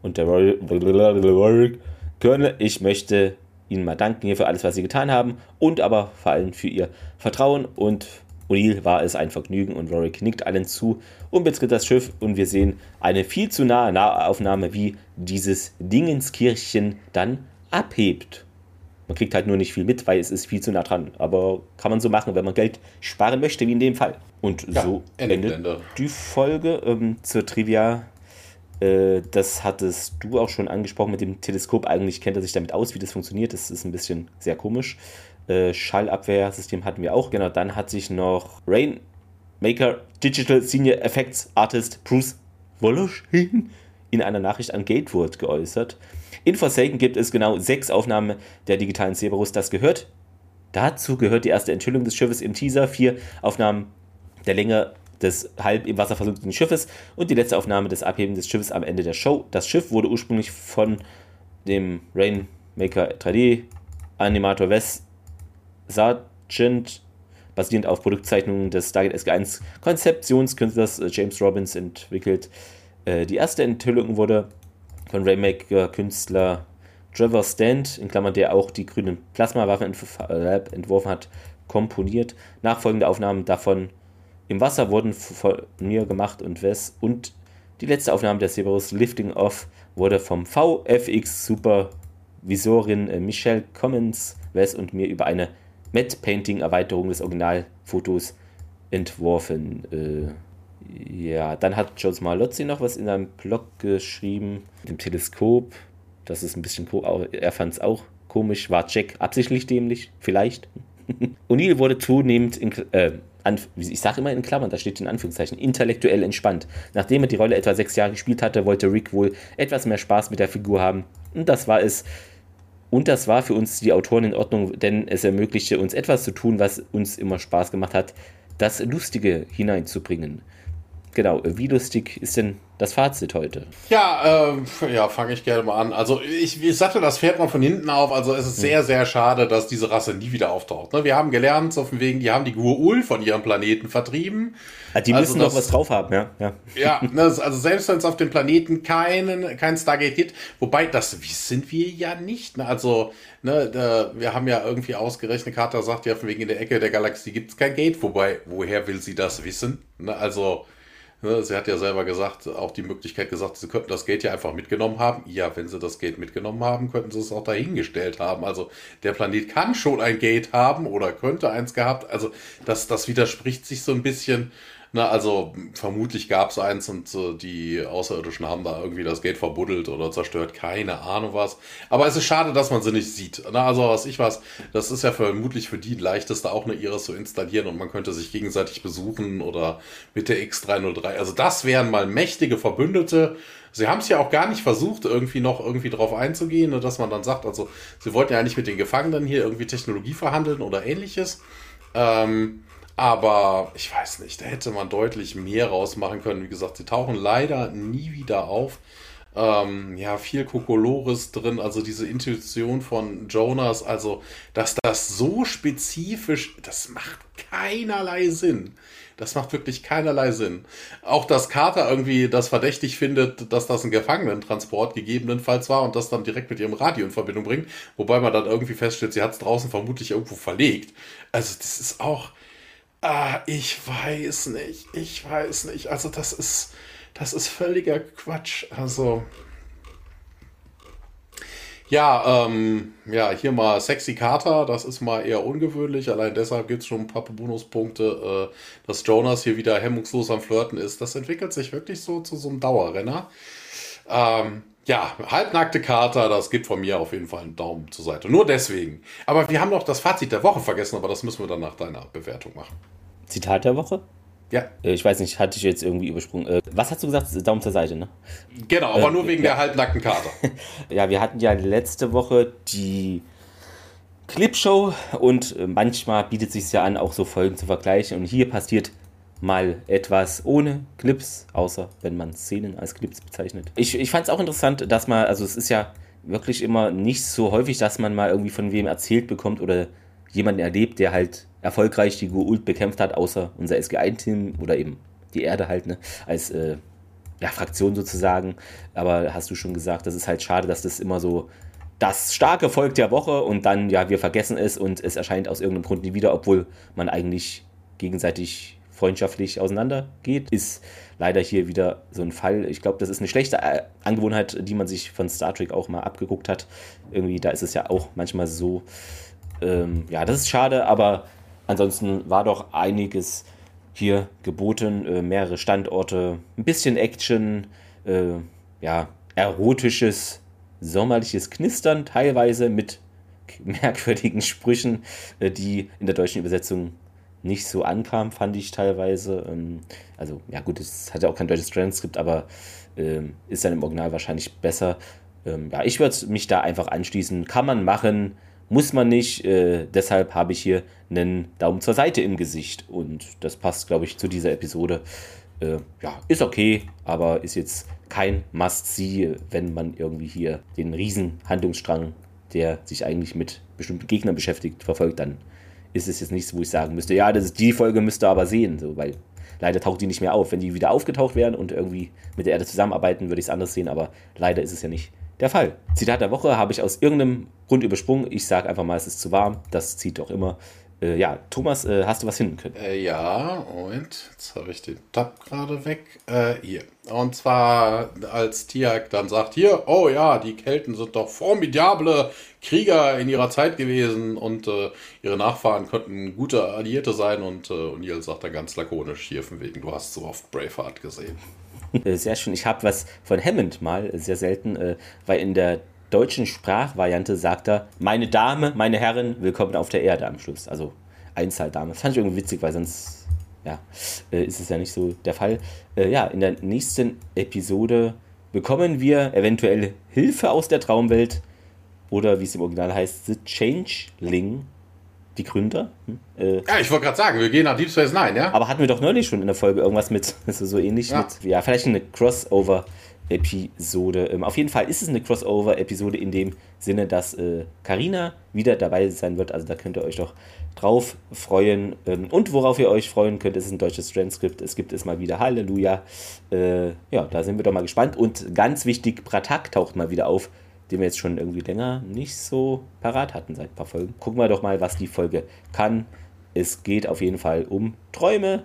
Und der Royal Colonel, ich möchte Ihnen mal danken hier für alles, was Sie getan haben und aber vor allem für Ihr Vertrauen und O'Neill war es ein Vergnügen und Rorik nickt allen zu und betritt das Schiff und wir sehen eine viel zu nahe Nahaufnahme, wie dieses Dingenskirchen dann abhebt. Man kriegt halt nur nicht viel mit, weil es ist viel zu nah dran. Aber kann man so machen, wenn man Geld sparen möchte, wie in dem Fall. Und ja, so endet die Folge ähm, zur Trivia. Äh, das hattest du auch schon angesprochen mit dem Teleskop. Eigentlich kennt er sich damit aus, wie das funktioniert. Das ist ein bisschen sehr komisch. Äh, Schallabwehrsystem hatten wir auch. Genau, dann hat sich noch Rainmaker Digital Senior Effects Artist Bruce Woloschin in einer Nachricht an Gatewood geäußert. In Forsaken gibt es genau sechs Aufnahmen der digitalen Cerberus. Das gehört. Dazu gehört die erste Enthüllung des Schiffes im Teaser, vier Aufnahmen der Länge des halb im Wasser versunkenen Schiffes und die letzte Aufnahme des Abheben des Schiffes am Ende der Show. Das Schiff wurde ursprünglich von dem Rainmaker 3D Animator Wes Sargent basierend auf Produktzeichnungen des Stargate SG1 Konzeptionskünstlers äh, James Robbins entwickelt. Äh, die erste Enthüllung wurde von Raymaker-Künstler Trevor Stand, in Klammern, der auch die grünen Plasmawaffen äh, entworfen hat, komponiert. Nachfolgende Aufnahmen davon im Wasser wurden von mir gemacht und Wes und die letzte Aufnahme der Cerberus Lifting Off wurde vom VFX Supervisorin äh, Michelle Commons, Wes und mir über eine Matte Painting Erweiterung des Originalfotos entworfen. Äh, ja, dann hat Jones Malozzi noch was in seinem Blog geschrieben, mit dem Teleskop. Das ist ein bisschen, er fand es auch komisch. War Jack absichtlich dämlich? Vielleicht. [LAUGHS] O'Neill wurde zunehmend, in, äh, ich sage immer in Klammern, da steht in Anführungszeichen, intellektuell entspannt. Nachdem er die Rolle etwa sechs Jahre gespielt hatte, wollte Rick wohl etwas mehr Spaß mit der Figur haben. Und das war es. Und das war für uns die Autoren in Ordnung, denn es ermöglichte uns etwas zu tun, was uns immer Spaß gemacht hat, das Lustige hineinzubringen genau, wie lustig ist denn das Fazit heute? Ja, äh, ja, fange ich gerne mal an. Also ich, ich sagte, das fährt mal von hinten auf. Also es ist sehr, sehr schade, dass diese Rasse nie wieder auftaucht. Ne? Wir haben gelernt, so von wegen, die haben die Gua'ul von ihrem Planeten vertrieben. Ja, die müssen also, doch was drauf haben, ja. Ja, ja [LAUGHS] ne, also selbst wenn es auf dem Planeten keinen, kein Stargate gibt, wobei das wissen wir ja nicht. Ne? Also ne, da, wir haben ja irgendwie ausgerechnet, Carter sagt ja von wegen in der Ecke der Galaxie gibt es kein Gate, wobei, woher will sie das wissen? Ne? Also sie hat ja selber gesagt, auch die Möglichkeit gesagt, sie könnten das Gate ja einfach mitgenommen haben. Ja, wenn sie das Gate mitgenommen haben, könnten sie es auch dahingestellt haben. Also der Planet kann schon ein Gate haben oder könnte eins gehabt. Also das, das widerspricht sich so ein bisschen. Na, also vermutlich gab es eins und äh, die Außerirdischen haben da irgendwie das Gate verbuddelt oder zerstört, keine Ahnung was. Aber es ist schade, dass man sie nicht sieht. Na, also was ich was, das ist ja vermutlich für die leichteste auch eine Iris zu installieren und man könnte sich gegenseitig besuchen oder mit der X303. Also das wären mal mächtige Verbündete. Sie haben es ja auch gar nicht versucht, irgendwie noch irgendwie drauf einzugehen, ne, dass man dann sagt, also sie wollten ja nicht mit den Gefangenen hier irgendwie Technologie verhandeln oder ähnliches. Ähm, aber ich weiß nicht, da hätte man deutlich mehr rausmachen können. Wie gesagt, sie tauchen leider nie wieder auf. Ähm, ja, viel Kokolores drin, also diese Intuition von Jonas, also dass das so spezifisch, das macht keinerlei Sinn. Das macht wirklich keinerlei Sinn. Auch dass Carter irgendwie das verdächtig findet, dass das ein Gefangenentransport gegebenenfalls war und das dann direkt mit ihrem Radio in Verbindung bringt, wobei man dann irgendwie feststellt, sie hat es draußen vermutlich irgendwo verlegt. Also das ist auch, Ah, ich weiß nicht. Ich weiß nicht. Also das ist, das ist völliger Quatsch. Also ja, ähm, ja, hier mal Sexy Carter, das ist mal eher ungewöhnlich. Allein deshalb gibt es schon ein paar Bonuspunkte, äh, dass Jonas hier wieder hemmungslos am Flirten ist. Das entwickelt sich wirklich so zu so einem Dauerrenner. Ähm, ja, halbnackte Carter, das gibt von mir auf jeden Fall einen Daumen zur Seite. Nur deswegen. Aber wir haben noch das Fazit der Woche vergessen, aber das müssen wir dann nach deiner Bewertung machen. Zitat der Woche? Ja. Äh, ich weiß nicht, hatte ich jetzt irgendwie übersprungen. Äh, was hast du gesagt? Daumen zur Seite, ne? Genau, aber äh, nur wegen ja. der halbnackten Karte. [LAUGHS] ja, wir hatten ja letzte Woche die Clipshow und manchmal bietet es sich ja an, auch so Folgen zu vergleichen. Und hier passiert mal etwas ohne Clips, außer wenn man Szenen als Clips bezeichnet. Ich, ich fand es auch interessant, dass man, also es ist ja wirklich immer nicht so häufig, dass man mal irgendwie von wem erzählt bekommt oder jemanden erlebt, der halt erfolgreich die Goult bekämpft hat, außer unser SG1-Team oder eben die Erde halt, ne, als äh, ja, Fraktion sozusagen. Aber hast du schon gesagt, das ist halt schade, dass das immer so das starke Volk der Woche und dann, ja, wir vergessen es und es erscheint aus irgendeinem Grund nie wieder, obwohl man eigentlich gegenseitig freundschaftlich auseinandergeht, ist leider hier wieder so ein Fall. Ich glaube, das ist eine schlechte äh, Angewohnheit, die man sich von Star Trek auch mal abgeguckt hat. Irgendwie, da ist es ja auch manchmal so. Ähm, ja, das ist schade, aber ansonsten war doch einiges hier geboten. Äh, mehrere Standorte, ein bisschen Action, äh, ja, erotisches, sommerliches Knistern, teilweise mit [LAUGHS] merkwürdigen Sprüchen, äh, die in der deutschen Übersetzung nicht so ankam, fand ich teilweise. Ähm, also, ja, gut, es hat ja auch kein deutsches Transskript, aber ähm, ist dann im Original wahrscheinlich besser. Ähm, ja, ich würde mich da einfach anschließen. Kann man machen, muss man nicht. Äh, deshalb habe ich hier einen Daumen zur Seite im Gesicht. Und das passt, glaube ich, zu dieser Episode. Äh, ja, ist okay, aber ist jetzt kein Must-See, wenn man irgendwie hier den riesen Handlungsstrang, der sich eigentlich mit bestimmten Gegnern beschäftigt, verfolgt, dann ist es jetzt nichts, wo ich sagen müsste, ja, das ist die Folge müsst ihr aber sehen, so, weil leider taucht die nicht mehr auf. Wenn die wieder aufgetaucht wären und irgendwie mit der Erde zusammenarbeiten, würde ich es anders sehen, aber leider ist es ja nicht der Fall. Zitat der Woche habe ich aus irgendeinem Grund übersprungen. Ich sage einfach mal, es ist zu warm. Das zieht doch immer. Äh, ja, Thomas, äh, hast du was finden können? Äh, ja, und jetzt habe ich den Tab gerade weg. Äh, hier. Und zwar, als Tiak dann sagt, hier, oh ja, die Kelten sind doch formidable Krieger in ihrer Zeit gewesen und äh, ihre Nachfahren könnten gute Alliierte sein. Und äh, O'Neill sagt dann ganz lakonisch, hier von wegen, du hast so oft Braveheart gesehen. Äh, sehr schön. Ich habe was von Hammond mal, sehr selten, weil in der deutschen Sprachvariante sagt er, meine Dame, meine Herren, willkommen auf der Erde am Schluss. Also Einzahl-Dame. Das fand ich irgendwie witzig, weil sonst ja, äh, ist es ja nicht so der Fall. Äh, ja, in der nächsten Episode bekommen wir eventuell Hilfe aus der Traumwelt oder wie es im Original heißt, The Changeling. Die Gründer. Hm? Äh, ja, ich wollte gerade sagen, wir gehen nach Deep Space Nine, ja? Aber hatten wir doch neulich schon in der Folge irgendwas mit, [LAUGHS] so, so ähnlich ja. mit, ja, vielleicht eine Crossover- Episode. Ähm, auf jeden Fall ist es eine Crossover-Episode in dem Sinne, dass Karina äh, wieder dabei sein wird. Also da könnt ihr euch doch drauf freuen. Ähm, und worauf ihr euch freuen könnt, ist ein deutsches Transkript. Es gibt es mal wieder. Halleluja. Äh, ja, da sind wir doch mal gespannt. Und ganz wichtig, Pratak taucht mal wieder auf, den wir jetzt schon irgendwie länger nicht so parat hatten seit ein paar Folgen. Gucken wir doch mal, was die Folge kann. Es geht auf jeden Fall um Träume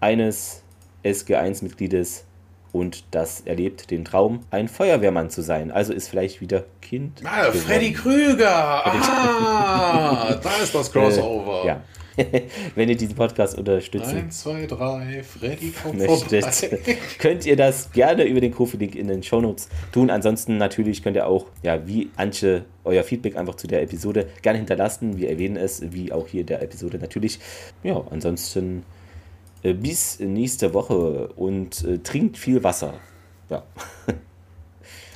eines SG1-Mitgliedes und das erlebt den Traum, ein Feuerwehrmann zu sein. Also ist vielleicht wieder Kind. Ah, Freddy Krüger! [LAUGHS] Ah, da ist das Crossover. Äh, ja. [LAUGHS] Wenn ihr diesen Podcast unterstützen 1, 2, 3, Freddy kommt möchtet, [LAUGHS] könnt ihr das gerne über den Kofi-Link in den Shownotes tun. Ansonsten natürlich könnt ihr auch, ja, wie Antje, euer Feedback einfach zu der Episode gerne hinterlassen. Wir erwähnen es, wie auch hier der Episode natürlich. Ja, ansonsten bis nächste Woche und äh, trinkt viel Wasser. Ja. [LAUGHS]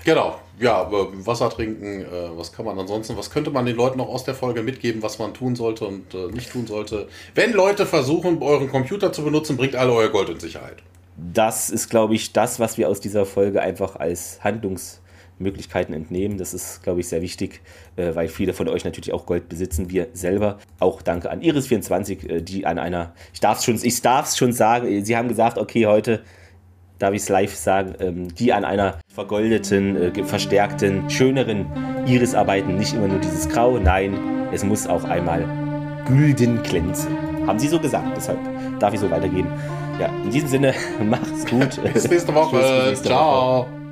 Genau, ja, Wasser trinken, äh, was kann man ansonsten, was könnte man den Leuten noch aus der Folge mitgeben, was man tun sollte und äh, nicht tun sollte? Wenn Leute versuchen, euren Computer zu benutzen, bringt alle euer Gold in Sicherheit. Das ist, glaube ich, das, was wir aus dieser Folge einfach als Handlungs- Möglichkeiten entnehmen. Das ist, glaube ich, sehr wichtig, äh, weil viele von euch natürlich auch Gold besitzen. Wir selber. Auch danke an Iris24, äh, die an einer, ich darf es schon, schon sagen, sie haben gesagt, okay, heute darf ich es live sagen, ähm, die an einer vergoldeten, äh, verstärkten, schöneren Iris arbeiten. Nicht immer nur dieses Grau, nein, es muss auch einmal gülden glänzen. Haben sie so gesagt, deshalb darf ich so weitergehen. Ja, in diesem Sinne, [LAUGHS] macht's gut. Bis nächste Woche. Bis nächste Ciao. Woche.